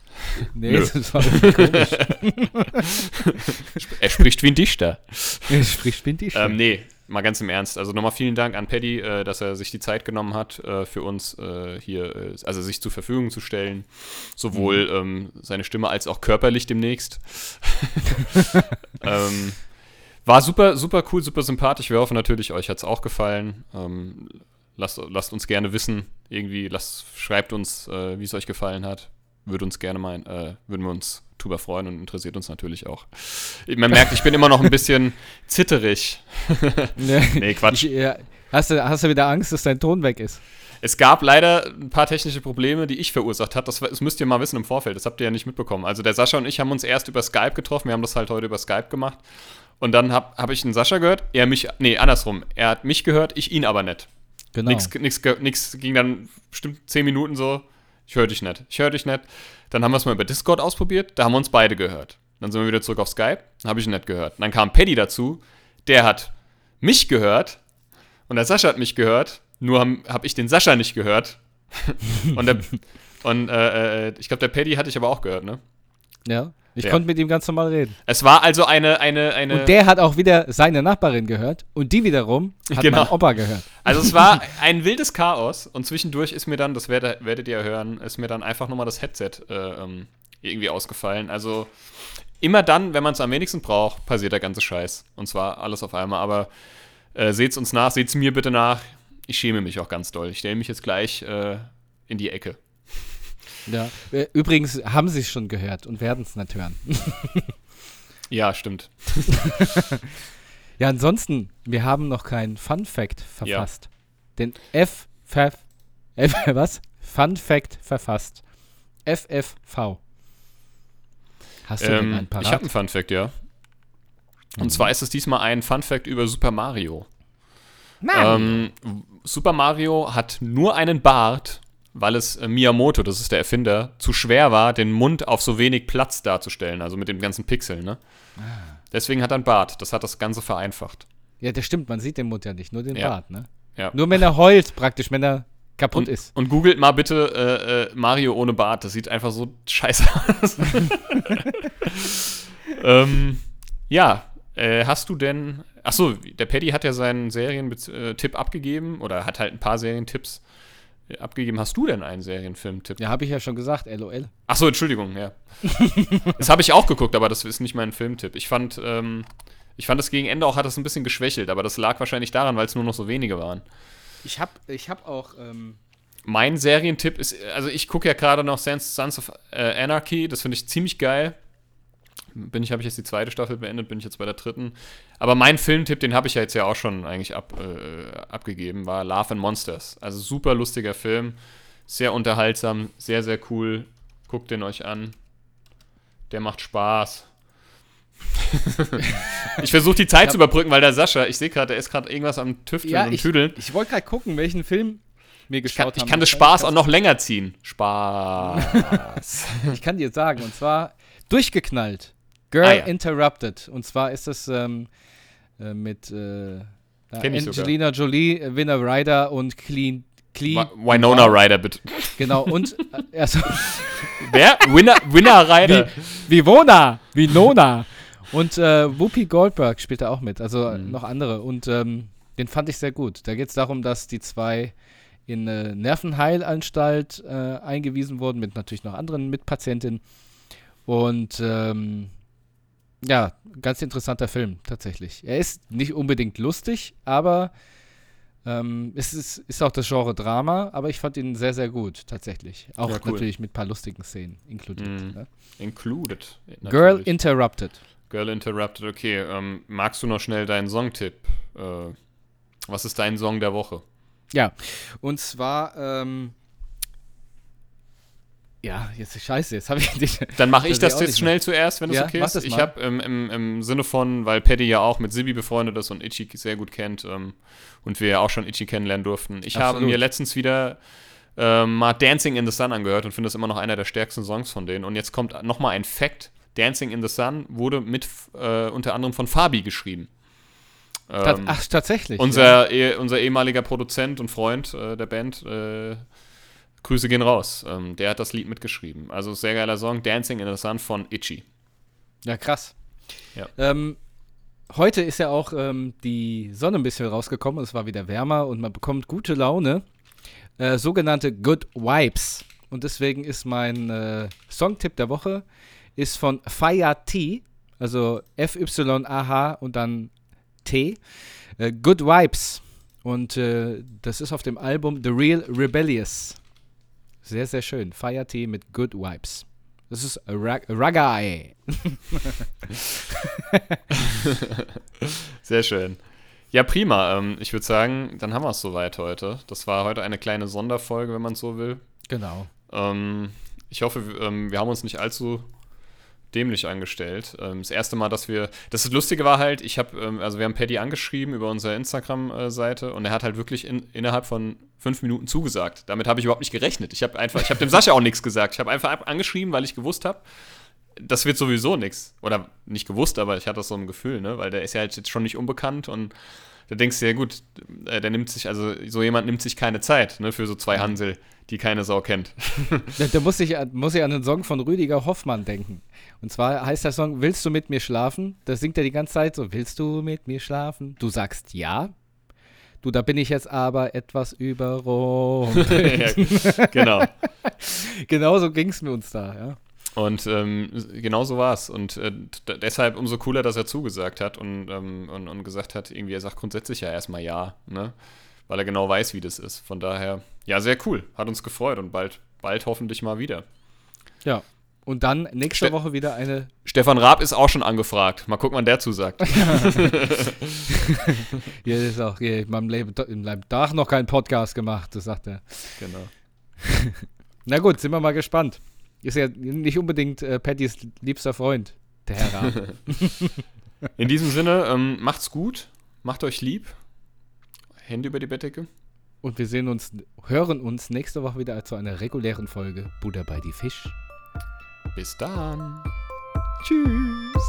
Nee, Nö. das war komisch. Er spricht wie ein Dichter. Sprich, bin die Ähm, nee, mal ganz im Ernst. Also nochmal vielen Dank an Paddy, äh, dass er sich die Zeit genommen hat, äh, für uns äh, hier, äh, also sich zur Verfügung zu stellen. Sowohl ähm, seine Stimme als auch körperlich demnächst. ähm, war super, super cool, super sympathisch. Wir hoffen natürlich, euch hat es auch gefallen. Ähm, lasst, lasst uns gerne wissen, irgendwie, lasst, schreibt uns, äh, wie es euch gefallen hat. Würde uns gerne mal, äh, würden wir uns drüber freuen und interessiert uns natürlich auch. Man merkt, ich bin immer noch ein bisschen zitterig. Nee, Quatsch. Ich, ja, hast, du, hast du wieder Angst, dass dein Ton weg ist? Es gab leider ein paar technische Probleme, die ich verursacht habe. Das, das müsst ihr mal wissen im Vorfeld. Das habt ihr ja nicht mitbekommen. Also der Sascha und ich haben uns erst über Skype getroffen. Wir haben das halt heute über Skype gemacht. Und dann habe hab ich den Sascha gehört, er mich, nee, andersrum. Er hat mich gehört, ich ihn aber nicht. Genau. Nix ging dann bestimmt zehn Minuten so. Ich höre dich nicht. Ich höre dich nicht. Dann haben wir es mal über Discord ausprobiert. Da haben wir uns beide gehört. Dann sind wir wieder zurück auf Skype. Habe ich ihn nicht gehört. Und dann kam Paddy dazu. Der hat mich gehört. Und der Sascha hat mich gehört. Nur habe hab ich den Sascha nicht gehört. und der, und äh, äh, ich glaube, der Paddy hatte ich aber auch gehört, ne? Ja. Ich Ja. konnte mit ihm ganz normal reden. Es war also eine, eine, eine. Und der hat auch wieder seine Nachbarin gehört. Und die wiederum hat Genau. mein Opa gehört. Also es war ein wildes Chaos und zwischendurch ist mir dann, das werdet, werdet ihr hören, ist mir dann einfach nochmal das Headset äh, ähm, irgendwie ausgefallen. Also immer dann, wenn man es am wenigsten braucht, passiert der ganze Scheiß. Und zwar alles auf einmal. Aber äh, seht's uns nach, seht's mir bitte nach. Ich schäme mich auch ganz doll. Ich stelle mich jetzt gleich äh, in die Ecke. Ja. Äh, Übrigens haben sie es schon gehört und werden es nicht hören. Ja, stimmt. Ja, ansonsten, wir haben noch keinen Fun Fact verfasst. Den F, F, F, was? Fun Fact verfasst. FFV. Hast du denn Ähm, einen parat? ich habe einen Fun Fact, ja. Und zwar ist es diesmal ein Fun Fact über Super Mario. Ähm, Super Mario hat nur einen Bart, weil es äh, Miyamoto, das ist der Erfinder, zu schwer war, den Mund auf so wenig Platz darzustellen, also mit den ganzen Pixeln. Ne? Ah. Deswegen hat er einen Bart. Das hat das Ganze vereinfacht. ja, das stimmt, man sieht den Mund ja nicht, nur den Ja. Bart, ne? Ja. Nur wenn er heult, praktisch, wenn er kaputt Und, ist. und googelt mal bitte äh, äh, Mario ohne Bart. Das sieht einfach so scheiße aus. ähm, ja, äh, hast du denn. Achso, der Paddy hat ja seinen Serientipp abgegeben oder hat halt ein paar Serientipps äh, abgegeben. Hast du denn einen Serienfilmtipp? Ja, habe ich ja schon gesagt, LOL. Achso, Entschuldigung, ja. das habe ich auch geguckt, aber das ist nicht mein Filmtipp. Ich fand, ähm, ich fand das gegen Ende auch hat das ein bisschen geschwächelt, aber das lag wahrscheinlich daran, weil es nur noch so wenige waren. Ich habe ich hab auch, ähm, Mein Serientipp ist, also ich gucke ja gerade noch Sons, Sons of äh, Anarchy, das finde ich ziemlich geil. Bin ich, habe ich jetzt die zweite Staffel beendet, bin ich jetzt bei der dritten. Aber mein Filmtipp, den habe ich ja jetzt ja auch schon eigentlich ab, äh, abgegeben, war Love and Monsters. Also super lustiger Film, sehr unterhaltsam, sehr, sehr cool. Guckt den euch an. Der macht Spaß. ich versuche die Zeit zu überbrücken, weil der Sascha, ich sehe gerade, der ist gerade irgendwas am Tüfteln ja, und ich, Tüdeln. ich wollte gerade gucken, welchen Film wir Ich kann, geschaut ich kann das Spaß auch noch länger ziehen. Spaß. Ich kann dir sagen, und zwar durchgeknallt. Girl Ah, ja. Interrupted. Und zwar ist das ähm, äh, mit äh, ich sogar. Angelina Jolie, äh, Winner Ryder und Clean. Clean Wi- Winona Ryder, bitte. Genau, und äh, also, Wer? Winner, Winner Ryder. Vivona, Vinona. Und äh, Whoopi Goldberg spielt da auch mit, also Mhm. noch andere. Und ähm, den fand ich sehr gut. Da geht es darum, dass die zwei in eine Nervenheilanstalt äh, eingewiesen wurden, mit natürlich noch anderen Mitpatientinnen. Und ähm, Ja, ganz interessanter Film, tatsächlich. Er ist nicht unbedingt lustig, aber ähm, es ist, ist auch das Genre Drama, aber ich fand ihn sehr, sehr gut, tatsächlich. Auch Ja, cool. natürlich mit ein paar lustigen Szenen inkludiert. Mhm. Ne? Included. Girl natürlich. Interrupted. Girl Interrupted, okay. Ähm, magst du noch schnell deinen Songtipp? Äh, was ist dein Song der Woche? Ja, und zwar, ähm, ja, jetzt scheiße, jetzt habe ich dich. Dann mache ich Das auch jetzt schnell zuerst, wenn es Ja, okay ist. Ich habe im, im, im Sinne von, weil Paddy ja auch mit Sibi befreundet ist und Itchy sehr gut kennt ähm, und wir ja auch schon Itchy kennenlernen durften. Ich habe Absolut. mir letztens wieder ähm, mal Dancing in the Sun angehört und finde das immer noch einer der stärksten Songs von denen. Und jetzt kommt nochmal ein Fact. Dancing in the Sun wurde mit äh, unter anderem von Fabi geschrieben. Ähm, Ach, tatsächlich. ja. unser, eh, unser ehemaliger Produzent und Freund äh, der Band, äh, Grüße gehen raus. Ähm, der hat das Lied mitgeschrieben. Also sehr geiler Song, Dancing in the Sun von Itchy. Ja, krass. Ja. Ähm, heute ist ja auch ähm, die Sonne ein bisschen rausgekommen. Es war wieder wärmer und man bekommt gute Laune. Äh, sogenannte Good Vibes. Und deswegen ist mein äh, Songtipp der Woche ist von Fire T, also F-Y-A-H und dann T. Äh, Good Vibes. Und äh, das ist auf dem Album The Real Rebellious. Sehr, sehr schön. Fire T mit Good Vibes. Das ist Rag Raggai. Sehr schön. Ja, prima. Ähm, ich würde sagen, dann haben wir es soweit heute. Das war heute eine kleine Sonderfolge, wenn man so will. Genau. Ähm, ich hoffe, ähm, wir haben uns nicht allzu dämlich angestellt. Ähm, das erste Mal, dass wir. Das Lustige war halt, ich habe, ähm, also wir haben Paddy angeschrieben über unsere Instagram-Seite und er hat halt wirklich in, innerhalb von fünf Minuten zugesagt. Damit habe ich überhaupt nicht gerechnet. Ich habe einfach, ich habe dem Sascha auch nichts gesagt. Ich habe einfach angeschrieben, weil ich gewusst habe, das wird sowieso nichts. Oder nicht gewusst, aber ich hatte das so ein Gefühl, ne? Weil der ist ja halt jetzt schon nicht unbekannt und da denkst du ja gut, äh, der nimmt sich, also so jemand nimmt sich keine Zeit, ne, für so zwei Hansel, die keine Sau kennt. Da, da muss, ich, an- muss ich an den Song von Rüdiger Hoffmann denken. Und zwar heißt der Song Willst du mit mir schlafen? Da singt er die ganze Zeit so, willst du mit mir schlafen? Du sagst ja. Du, da bin ich jetzt aber etwas überrumpelt. ja, genau. Genauso ging es mir uns da, ja. Und ähm, genau so war es. Und äh, deshalb umso cooler, dass er zugesagt hat und, ähm, und, und gesagt hat, irgendwie, er sagt grundsätzlich ja erstmal ja, ne? Weil er genau weiß, wie das ist. Von daher, ja, sehr cool. Hat uns gefreut und bald, bald hoffentlich mal wieder. Ja. Und dann nächste Ste- Woche wieder eine. Stefan Raab ist auch schon angefragt. Mal gucken, wann der zusagt. Hier ist auch hier in meinem Leben, in meinem Tag noch keinen Podcast gemacht, das sagt er. genau. Na gut, sind wir mal gespannt. Ist ja nicht unbedingt äh, Pattys liebster Freund, der Herr Raab. In diesem Sinne, ähm, macht's gut, macht euch lieb. Hände über die Bettdecke. Und wir sehen uns, hören uns nächste Woche wieder zu einer regulären Folge Buddha bei die Fisch. Bis dann. Tschüss.